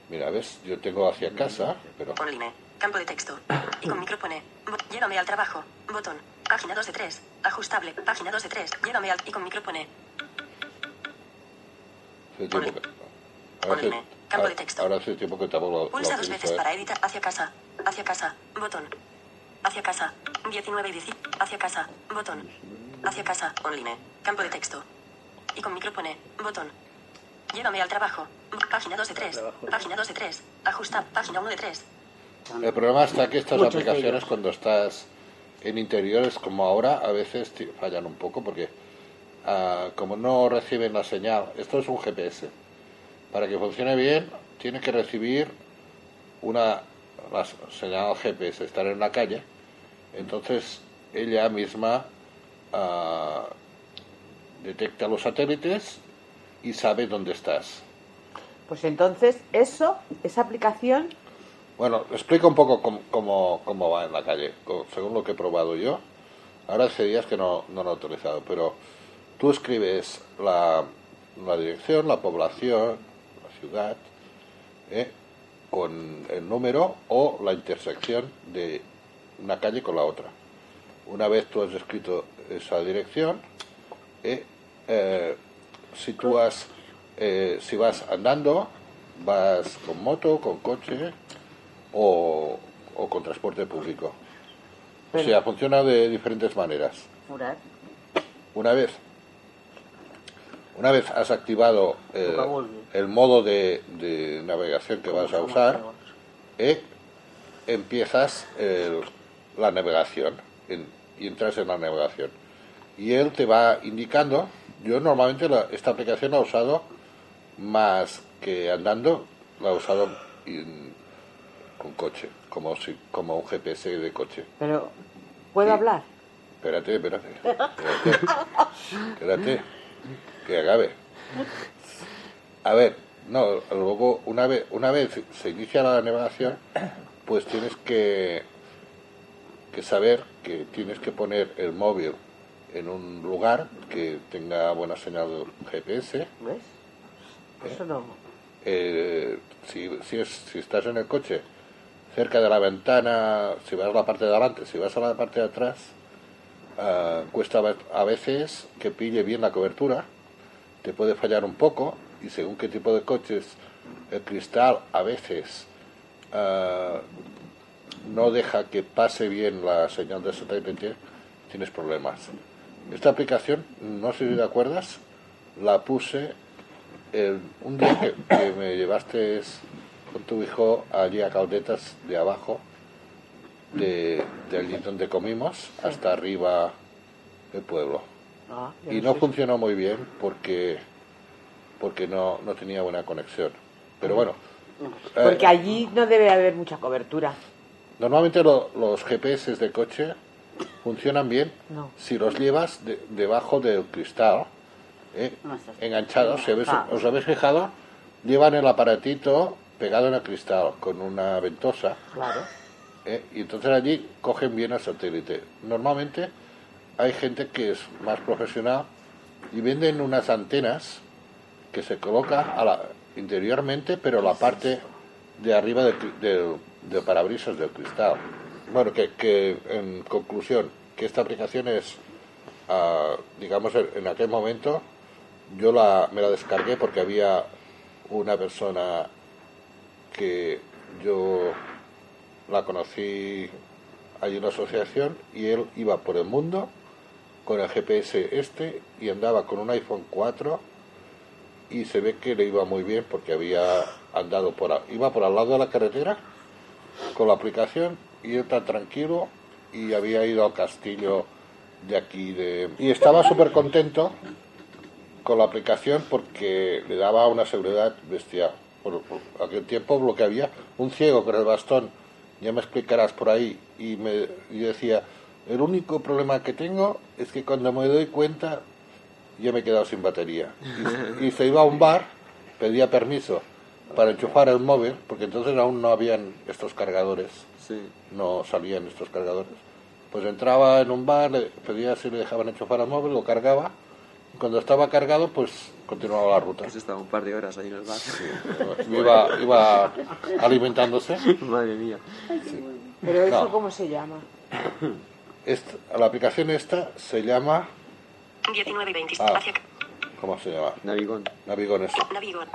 Speaker 2: Mira, ves, yo tengo hacia casa, pero
Speaker 8: Online. Campo de texto. Y con micro pone. Llévame al trabajo. Botón. Página 2 de 3. Ajustable. Página 2 de 3. Llévame al. Y con micro pone.
Speaker 2: hace tiempo que... Ahora hace.
Speaker 8: Campo de texto.
Speaker 2: ahora hace tiempo que tampoco lo, lo
Speaker 8: Pulsa dos veces
Speaker 2: ¿eh?
Speaker 8: para editar. Hacia casa. Hacia casa. Botón. Hacia casa. 19 y 10. Hacia casa. Botón. Hacia casa. Online. Campo de texto. Y con micro pone. Botón. Llévame al trabajo. Página 2 de 3. Página 2 de 3. Ajusta. Página 1 de 3.
Speaker 2: El problema está que estas
Speaker 4: Muchos
Speaker 2: aplicaciones cuando estás en interiores como ahora a veces fallan un poco porque ah, como no reciben la señal, esto es un GPS, para que funcione bien tiene que recibir una la señal GPS, estar en la calle, entonces ella misma ah, detecta los satélites y sabe dónde estás.
Speaker 7: Pues entonces, eso, esa aplicación,
Speaker 2: Bueno, explico un poco cómo, cómo, cómo va en la calle, según lo que he probado yo. Ahora hace días que no, no lo he autorizado, pero tú escribes la, la dirección, la población, la ciudad, ¿eh? con el número o la intersección de una calle con la otra. Una vez tú has escrito esa dirección, ¿eh? Eh, si tú has, eh, si vas andando, vas con moto, con coche o, o con transporte público. O sea, funciona de diferentes maneras. Una vez, una vez has activado eh, el modo de, de navegación que vas a usar, eh, empiezas el- la navegación en- y entras en la navegación. Y él te va indicando, yo normalmente la- esta aplicación la he usado más que andando, la he usado con coche, como, si, como un GPS de coche.
Speaker 7: pero ¿puedo
Speaker 2: Sí.
Speaker 7: hablar?
Speaker 2: Espérate, espérate. Espérate, espérate, que acabe. A ver, no, luego una vez, una vez se inicia la navegación, pues tienes que, que saber que tienes que poner el móvil en un lugar que tenga buena señal GPS.
Speaker 7: ¿Ves? Eso no.
Speaker 2: Eh, si, si, es, si estás en el coche cerca de la ventana, si vas a la parte de adelante, si vas a la parte de atrás, ah, cuesta a veces que pille bien la cobertura, te puede fallar un poco y según qué tipo de coches, el cristal a veces ah, no deja que pase bien la señal de satélite, tienes problemas. Esta aplicación, no sé si te acuerdas, la puse el- un día que, que me llevaste con tu hijo allí a Caldetas de abajo, de, de allí donde comimos, hasta arriba del pueblo.
Speaker 7: Ah,
Speaker 2: Y
Speaker 7: no sé.
Speaker 2: funcionó muy bien porque porque no, no tenía buena conexión. Pero bueno, eh,
Speaker 7: Porque allí no debe haber mucha cobertura.
Speaker 2: normalmente lo- los GPS de coche funcionan bien
Speaker 7: No.
Speaker 2: si los llevas de- debajo del cristal, ¿eh? enganchados. Si habéis-
Speaker 7: Ah.
Speaker 2: ¿Os habéis fijado? Llevan el aparatito pegado en el cristal con una ventosa.
Speaker 7: Claro.
Speaker 2: ¿eh? Y entonces allí cogen bien el satélite. Normalmente hay gente que es más profesional y venden unas antenas que se coloca a la- interiormente, pero la parte de arriba del, del parabrisas del cristal. Bueno, que, que en conclusión, que esta aplicación es, ah, digamos, en, aquel momento yo la, me la descargué porque había una persona que yo la conocí en la asociación y él iba por el mundo con el GPS este y andaba con un iPhone 4 y se ve que le iba muy bien porque había andado por iba por al lado de la carretera con la aplicación y él tan tranquilo y había ido al castillo de aquí de y estaba súper contento con la aplicación porque le daba una seguridad bestial. Por, por aquel tiempo lo que había, un ciego con el bastón, ya me explicarás por ahí, y me y decía, el único problema que tengo es que cuando me doy cuenta ya me he quedado sin batería. (laughs) Y, y se iba a un bar, pedía permiso para enchufar el móvil, porque entonces aún no habían estos cargadores, no salían estos cargadores. Pues entraba en un bar, le pedía si le dejaban enchufar el móvil, lo cargaba, y cuando estaba cargado, pues continuaba la ruta.
Speaker 3: Pues estaba un par de horas ahí en el bar.
Speaker 2: Iba, iba alimentándose. (laughs)
Speaker 3: Madre mía.
Speaker 7: Pero eso,
Speaker 2: No.
Speaker 7: ¿cómo se llama? (coughs)
Speaker 2: Esta- la aplicación esta se llama,
Speaker 8: 19 y 20.
Speaker 2: Ah.
Speaker 8: Hacia
Speaker 2: ¿cómo se llama?
Speaker 3: Navigón.
Speaker 2: Navigón ese.
Speaker 8: Navigón.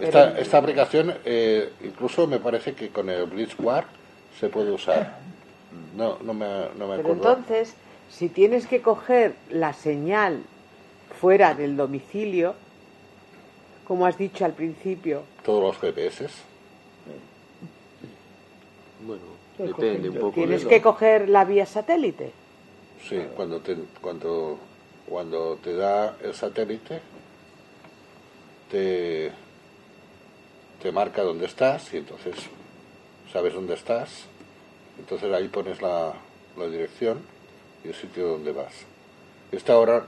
Speaker 2: Esta, esta aplicación, eh, incluso me parece que con el Blitzware se puede usar. No, no me, no me
Speaker 7: Pero
Speaker 2: acuerdo.
Speaker 7: entonces, si tienes que coger la señal fuera del domicilio, como has dicho al principio.
Speaker 2: Todos los GPS.
Speaker 3: Bueno, depende un poco.
Speaker 7: Tienes
Speaker 3: de-
Speaker 7: que coger la vía satélite.
Speaker 2: Sí, cuando te, cuando, cuando te da el satélite, te, te marca dónde estás y entonces sabes dónde estás. Entonces ahí pones la, dirección y el sitio donde vas. Esta hora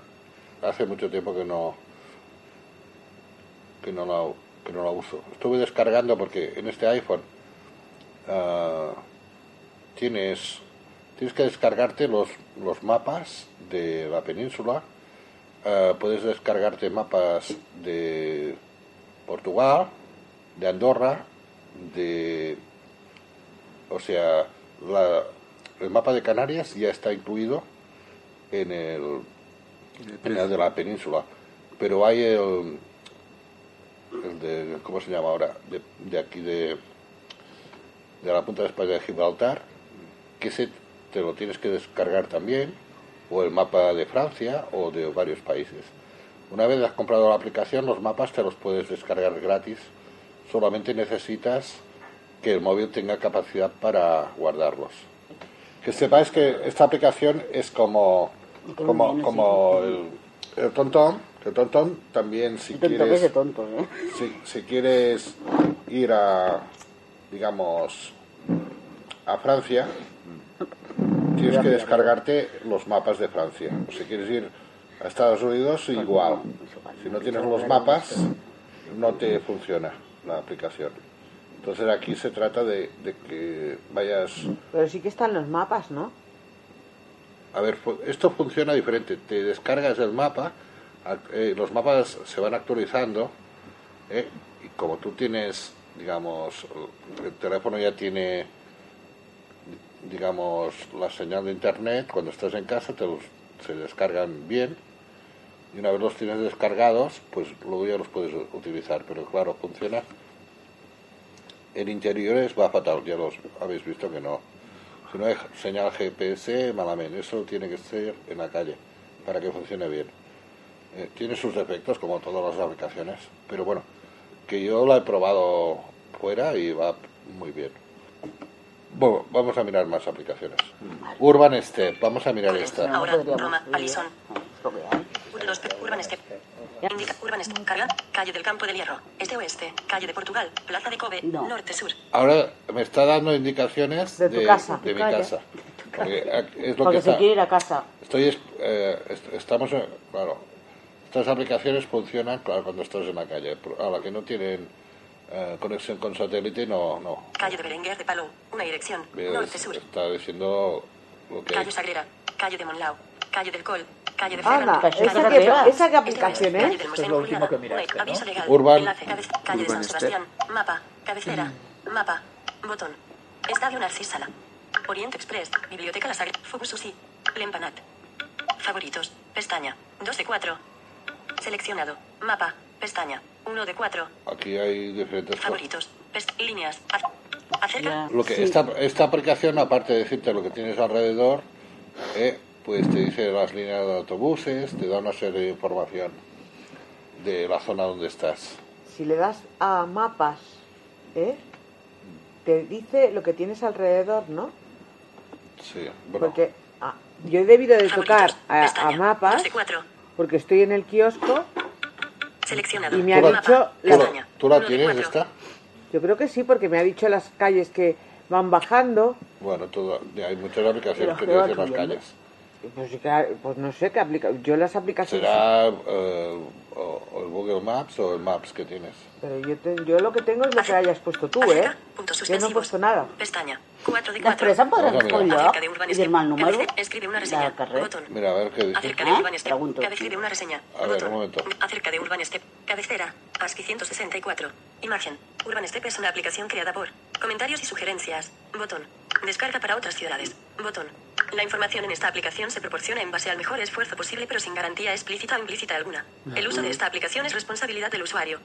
Speaker 2: hace mucho tiempo que no que no la, que no la uso. Estuve descargando porque en este iPhone ah, tienes tienes que descargarte los, los mapas de la península. Ah, puedes descargarte mapas de Portugal, de Andorra, de... O sea, la- el mapa de Canarias ya está incluido en el, de la península. Pero hay el, de... ¿Cómo se llama ahora? De, de aquí de, de la punta de España de Gibraltar, que ese te lo tienes que descargar también, o el mapa de Francia o de varios países. Una vez has comprado la aplicación, los mapas te los puedes descargar gratis. Solamente necesitas que el móvil tenga capacidad para guardarlos. Que sepáis que esta aplicación es como, como, como el, el Tontón. que El Tontón también si
Speaker 4: es
Speaker 2: quieres,
Speaker 4: tonto, ¿eh?
Speaker 2: si, si quieres ir a, digamos, a Francia, tienes que descargarte los mapas de Francia. O si quieres ir a Estados Unidos, igual. Si no tienes los mapas, no te funciona la aplicación. Entonces aquí se trata de, de que vayas...
Speaker 7: Pero sí que están los mapas, ¿no?
Speaker 2: A ver, esto funciona diferente. Te descargas el mapa, eh, los mapas se van actualizando, ¿eh? y como tú tienes, digamos, el teléfono ya tiene, digamos, la señal de internet, cuando estás en casa te los, se descargan bien, y una vez los tienes descargados, pues luego ya los puedes utilizar, pero claro, funciona. En interiores va fatal, ya los habéis visto que no. Si no hay señal GPS, malamente. Eso tiene que ser en la calle para que funcione bien. Eh, tiene sus defectos, como todas las aplicaciones, pero bueno, que yo la he probado fuera y va muy bien. Bueno, vamos a mirar más aplicaciones. Urban Step, vamos a mirar esta.
Speaker 8: Ahora, Roma, Urban Step. Indica Urban Step. Carga. Calle del Campo del Hierro. Este-oeste. Calle de Portugal. Plaza de Kobe. Norte-sur.
Speaker 2: Ahora me está dando indicaciones
Speaker 7: De tu casa.
Speaker 2: de mi
Speaker 4: Calla.
Speaker 2: casa. Porque es lo
Speaker 4: Porque
Speaker 2: que
Speaker 4: se
Speaker 2: está-
Speaker 4: quiere ir a casa.
Speaker 2: Estoy, es- eh, est- estamos, eh, claro, estas aplicaciones funcionan, claro, cuando estás en la calle. A la que no tienen eh, conexión con satélite, no, no.
Speaker 8: Calle de Berenguer de Palou. Una dirección.
Speaker 2: Es-
Speaker 8: Norte-sur.
Speaker 2: está diciendo lo que
Speaker 8: Calle Sagrera. Calle de Monlau. Calle del Col. Calle de
Speaker 7: Anda. ¿esa
Speaker 8: de
Speaker 7: ¿esa qué aplicación
Speaker 8: Calle
Speaker 7: es?
Speaker 8: del
Speaker 5: Esto es lo último que miraste, ¿no?
Speaker 8: legal.
Speaker 2: Urban-
Speaker 8: Calle de
Speaker 3: Urban
Speaker 8: San Sebastián. Mapa. Cabecera. Mapa. Botón. Estadio Narcis Sala. Oriente Express. Biblioteca La Sagrera. Fubususi. Lempanat. Favoritos. Pestaña. 2 de 4. Seleccionado. Mapa. Pestaña. 1 de 4.
Speaker 2: aquí hay diferentes.
Speaker 8: Favoritos. Líneas. Acerca.
Speaker 2: Lo que esta, esta aplicación, aparte de decirte lo que tienes alrededor, eh, pues te dice las líneas de autobuses, te da una serie de información de la zona donde estás.
Speaker 7: Si le das a mapas, ¿eh? Te dice lo que tienes alrededor, ¿no?
Speaker 2: Sí, bueno,
Speaker 7: Porque ah, yo he debido de tocar a, mapas
Speaker 8: 2 de 4.
Speaker 7: porque estoy en el kiosco.
Speaker 8: Seleccionado.
Speaker 7: Y me ha
Speaker 2: la-
Speaker 7: dicho
Speaker 8: Mapa.
Speaker 2: ¿tú la, tú la tienes esta?
Speaker 7: Yo creo que sí, porque me ha dicho las calles que van bajando.
Speaker 2: Bueno, todo, hay muchas aplicaciones que te dicen las calles.
Speaker 7: Pues, pues no sé qué aplica. Yo las aplicaciones.
Speaker 2: Será eh, o el Google Maps o el Maps que tienes.
Speaker 7: Pero yo, te- yo lo que tengo es lo que hayas puesto tú, ¿eh? Yo no he puesto nada.
Speaker 8: Pestaña. 4 de
Speaker 4: La
Speaker 8: 4.
Speaker 4: empresa podrá
Speaker 2: Vamos a mirar.
Speaker 4: coger
Speaker 8: Acerca de Urban
Speaker 4: y el
Speaker 8: Step.
Speaker 4: mal número.
Speaker 8: Escribe una reseña.
Speaker 4: La carrera.
Speaker 8: Botón.
Speaker 2: Mira, a ver qué dice.
Speaker 8: Acerca de
Speaker 4: ¿Eh?
Speaker 8: Urban Step. De una reseña.
Speaker 2: A ver, un momento.
Speaker 8: Acerca de Urban Step. Cabecera. ASCII 164. Imagen. Urban Step es una aplicación creada por. Comentarios y sugerencias. Botón. Descarga para otras ciudades. Botón. La información en esta aplicación se proporciona en base al mejor esfuerzo posible pero sin garantía explícita o implícita alguna. El uso de esta aplicación es responsabilidad del usuario.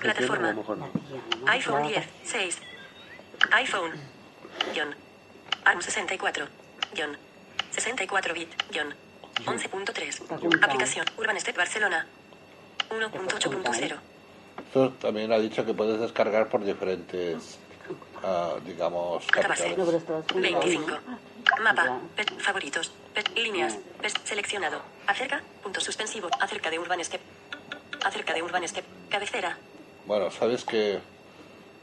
Speaker 8: Plataforma. iPhone 10, 6. iPhone. Guión. ARM 64. Guión. 64 bit. Guión. 11.3. Aplicación. Urban Step Barcelona. 1.8.0.
Speaker 2: Esto también ha dicho que puedes descargar por diferentes, ah, digamos, capitales.
Speaker 8: 25. Mapa. Pet. Favoritos. Pet. Líneas. Pest. Seleccionado. Acerca. Punto suspensivo. Acerca de Urban Step. Acerca de Urban Step. Cabecera.
Speaker 2: Bueno, sabes que,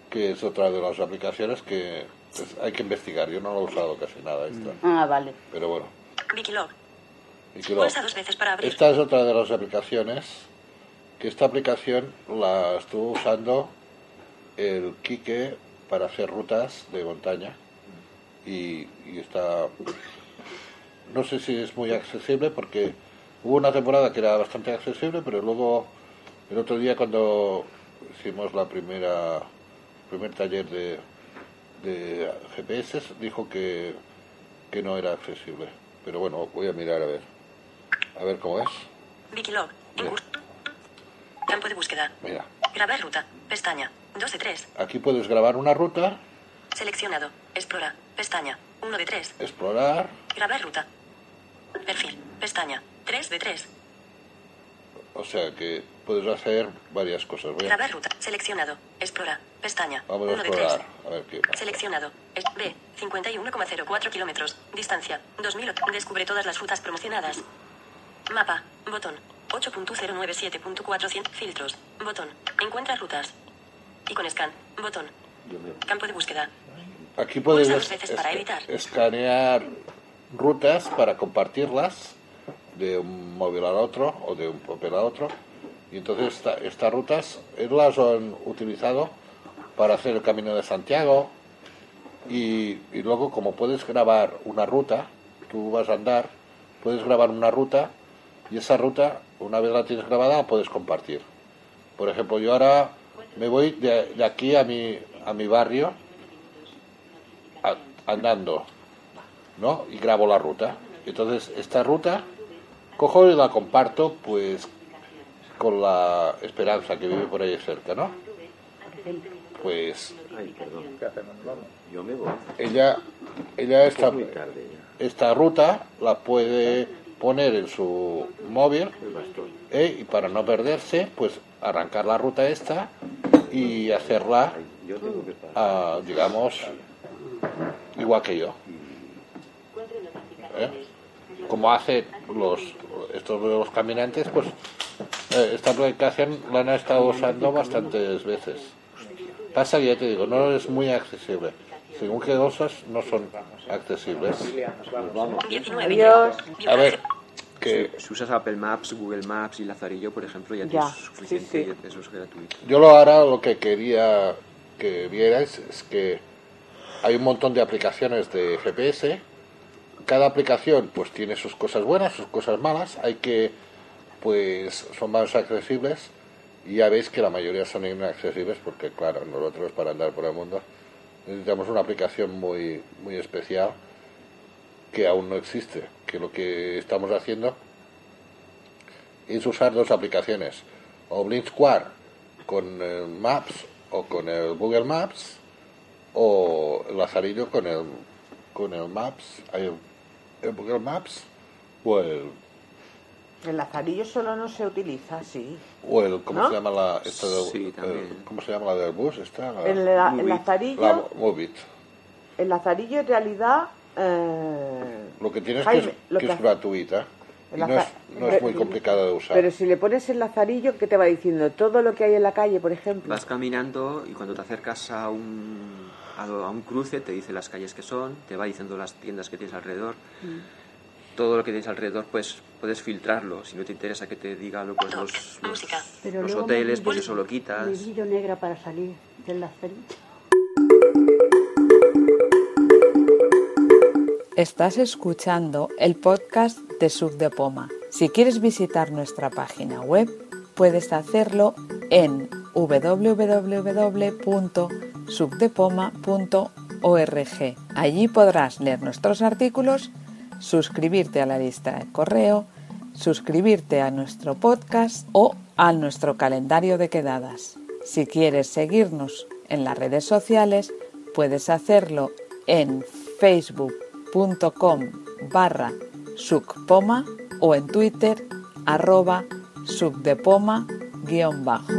Speaker 2: que es otra de las aplicaciones que pues, hay que investigar. Yo no lo he usado casi nada esta.
Speaker 4: Ah, vale.
Speaker 2: Pero bueno.
Speaker 8: Wikilog. Pulsa dos veces para abrir.
Speaker 2: Esta es otra de las aplicaciones que esta aplicación la estuvo usando el Quique para hacer rutas de montaña y, y está no sé si es muy accesible porque hubo una temporada que era bastante accesible pero luego el otro día cuando hicimos la primera primer taller de, de GPS dijo que, que no era accesible pero bueno voy a mirar a ver a ver cómo es
Speaker 8: Wikilog. Campo de búsqueda.
Speaker 2: mira
Speaker 8: Grabar ruta. Pestaña. 2 de 3.
Speaker 2: aquí puedes grabar una ruta
Speaker 8: Seleccionado. Explora. Pestaña. 1 de 3.
Speaker 2: explorar
Speaker 8: Grabar ruta. Perfil. Pestaña. 3 de 3.
Speaker 2: o sea que puedes hacer varias cosas
Speaker 8: Grabar ruta. Seleccionado. Explora. Pestaña.
Speaker 2: vamos a
Speaker 8: 1 de 3.
Speaker 2: explorar a ver qué
Speaker 8: Seleccionado. Es B. 51,04 kilómetros. Distancia. 2000. Descubre todas las rutas promocionadas. Mapa. Botón. 8.097.400. Filtros. Botón. Encuentra rutas. Y con scan. Botón. Campo de búsqueda.
Speaker 2: Aquí puedes
Speaker 8: Pulsa dos veces para editar.
Speaker 2: escanear rutas para compartirlas de un móvil al otro o de un papel a otro. Y entonces esta- estas rutas las han utilizado para hacer el Camino de Santiago. Y, luego como puedes grabar una ruta, tú vas a andar, puedes grabar una ruta y esa ruta, una vez la tienes grabada, la puedes compartir. Por ejemplo, yo ahora me voy de, aquí a mi, a mi barrio andando, ¿no? Y grabo la ruta. Entonces, esta ruta cojo y la comparto, pues, con la Esperanza que vive por ahí cerca, ¿no? Pues
Speaker 11: Ay, perdón.
Speaker 5: ¿Qué hacemos? Nos vamos.
Speaker 11: Yo me voy.
Speaker 2: ella, ella esta,
Speaker 11: Es muy tarde ya.
Speaker 2: esta ruta la puede poner en su móvil. ¿eh? y para no perderse, pues arrancar la ruta esta y hacerla, digamos, igual que yo. ¿eh? Como hacen los, estos los caminantes, pues esta aplicación la han estado usando bastantes veces. Pasa que ya te digo, no es muy accesible. Según qué cosas no son accesibles.
Speaker 5: Lilia, nos vamos.
Speaker 11: Nos vamos.
Speaker 8: 19.
Speaker 7: Adiós.
Speaker 2: A ver, que
Speaker 3: Si usas Apple Maps, Google Maps y Lazarillo, por ejemplo, ya,
Speaker 7: Ya,
Speaker 3: tienes suficiente
Speaker 7: sí, sí.
Speaker 3: y eso es gratuito.
Speaker 2: Yo lo ahora lo que quería que vierais es que hay un montón de aplicaciones de GPS. Cada aplicación pues tiene sus cosas buenas, sus cosas malas. Hay que pues son más accesibles y ya veis que la mayoría son inaccesibles porque claro, nosotros para andar por el mundo necesitamos una aplicación muy muy especial que aún no existe, que lo que estamos haciendo es usar dos aplicaciones, o Blink Square con el Maps o con el Google Maps o Lazarillo con el con el Maps, el, el Google Maps o el
Speaker 7: El lazarillo solo no se utiliza, sí.
Speaker 2: o el ¿cómo
Speaker 7: ¿No?
Speaker 2: se llama la esta del-
Speaker 3: Sí,
Speaker 2: el- ¿cómo se llama la del bus? Esta, la,
Speaker 7: El, la- el lazarillo,
Speaker 2: la Movit.
Speaker 7: el lazarillo en realidad... eh,
Speaker 2: Lo que tienes
Speaker 7: Jaime,
Speaker 2: que es,
Speaker 7: lo
Speaker 2: que
Speaker 7: que
Speaker 2: es
Speaker 7: hace-
Speaker 2: gratuita y no es,
Speaker 7: laza-
Speaker 2: no es muy
Speaker 7: pero-
Speaker 2: complicada de usar.
Speaker 7: Pero si le pones el lazarillo, ¿qué te va diciendo? Todo lo que hay en la calle, por ejemplo.
Speaker 3: Vas caminando y cuando te acercas a un, a, a un cruce te dice las calles que son, te va diciendo las tiendas que tienes alrededor. Todo lo que tienes alrededor, pues puedes filtrarlo. Si no te interesa que te diga lo, pues, los, los,
Speaker 8: Música.
Speaker 6: Pero
Speaker 3: los
Speaker 6: luego
Speaker 3: hoteles,
Speaker 6: me
Speaker 3: pues eso lo quitas.
Speaker 6: yo negra para salir del lacerito.
Speaker 1: Estás escuchando el podcast de Sub de Poma. Si quieres visitar nuestra página web, puedes hacerlo en www.subdepoma.org. Allí podrás leer nuestros artículos, suscribirte a la lista de correo, suscribirte a nuestro podcast o a nuestro calendario de quedadas. Si quieres seguirnos en las redes sociales, puedes hacerlo en facebook.com barra sucpoma o en twitter arroba subdepoma guion bajo.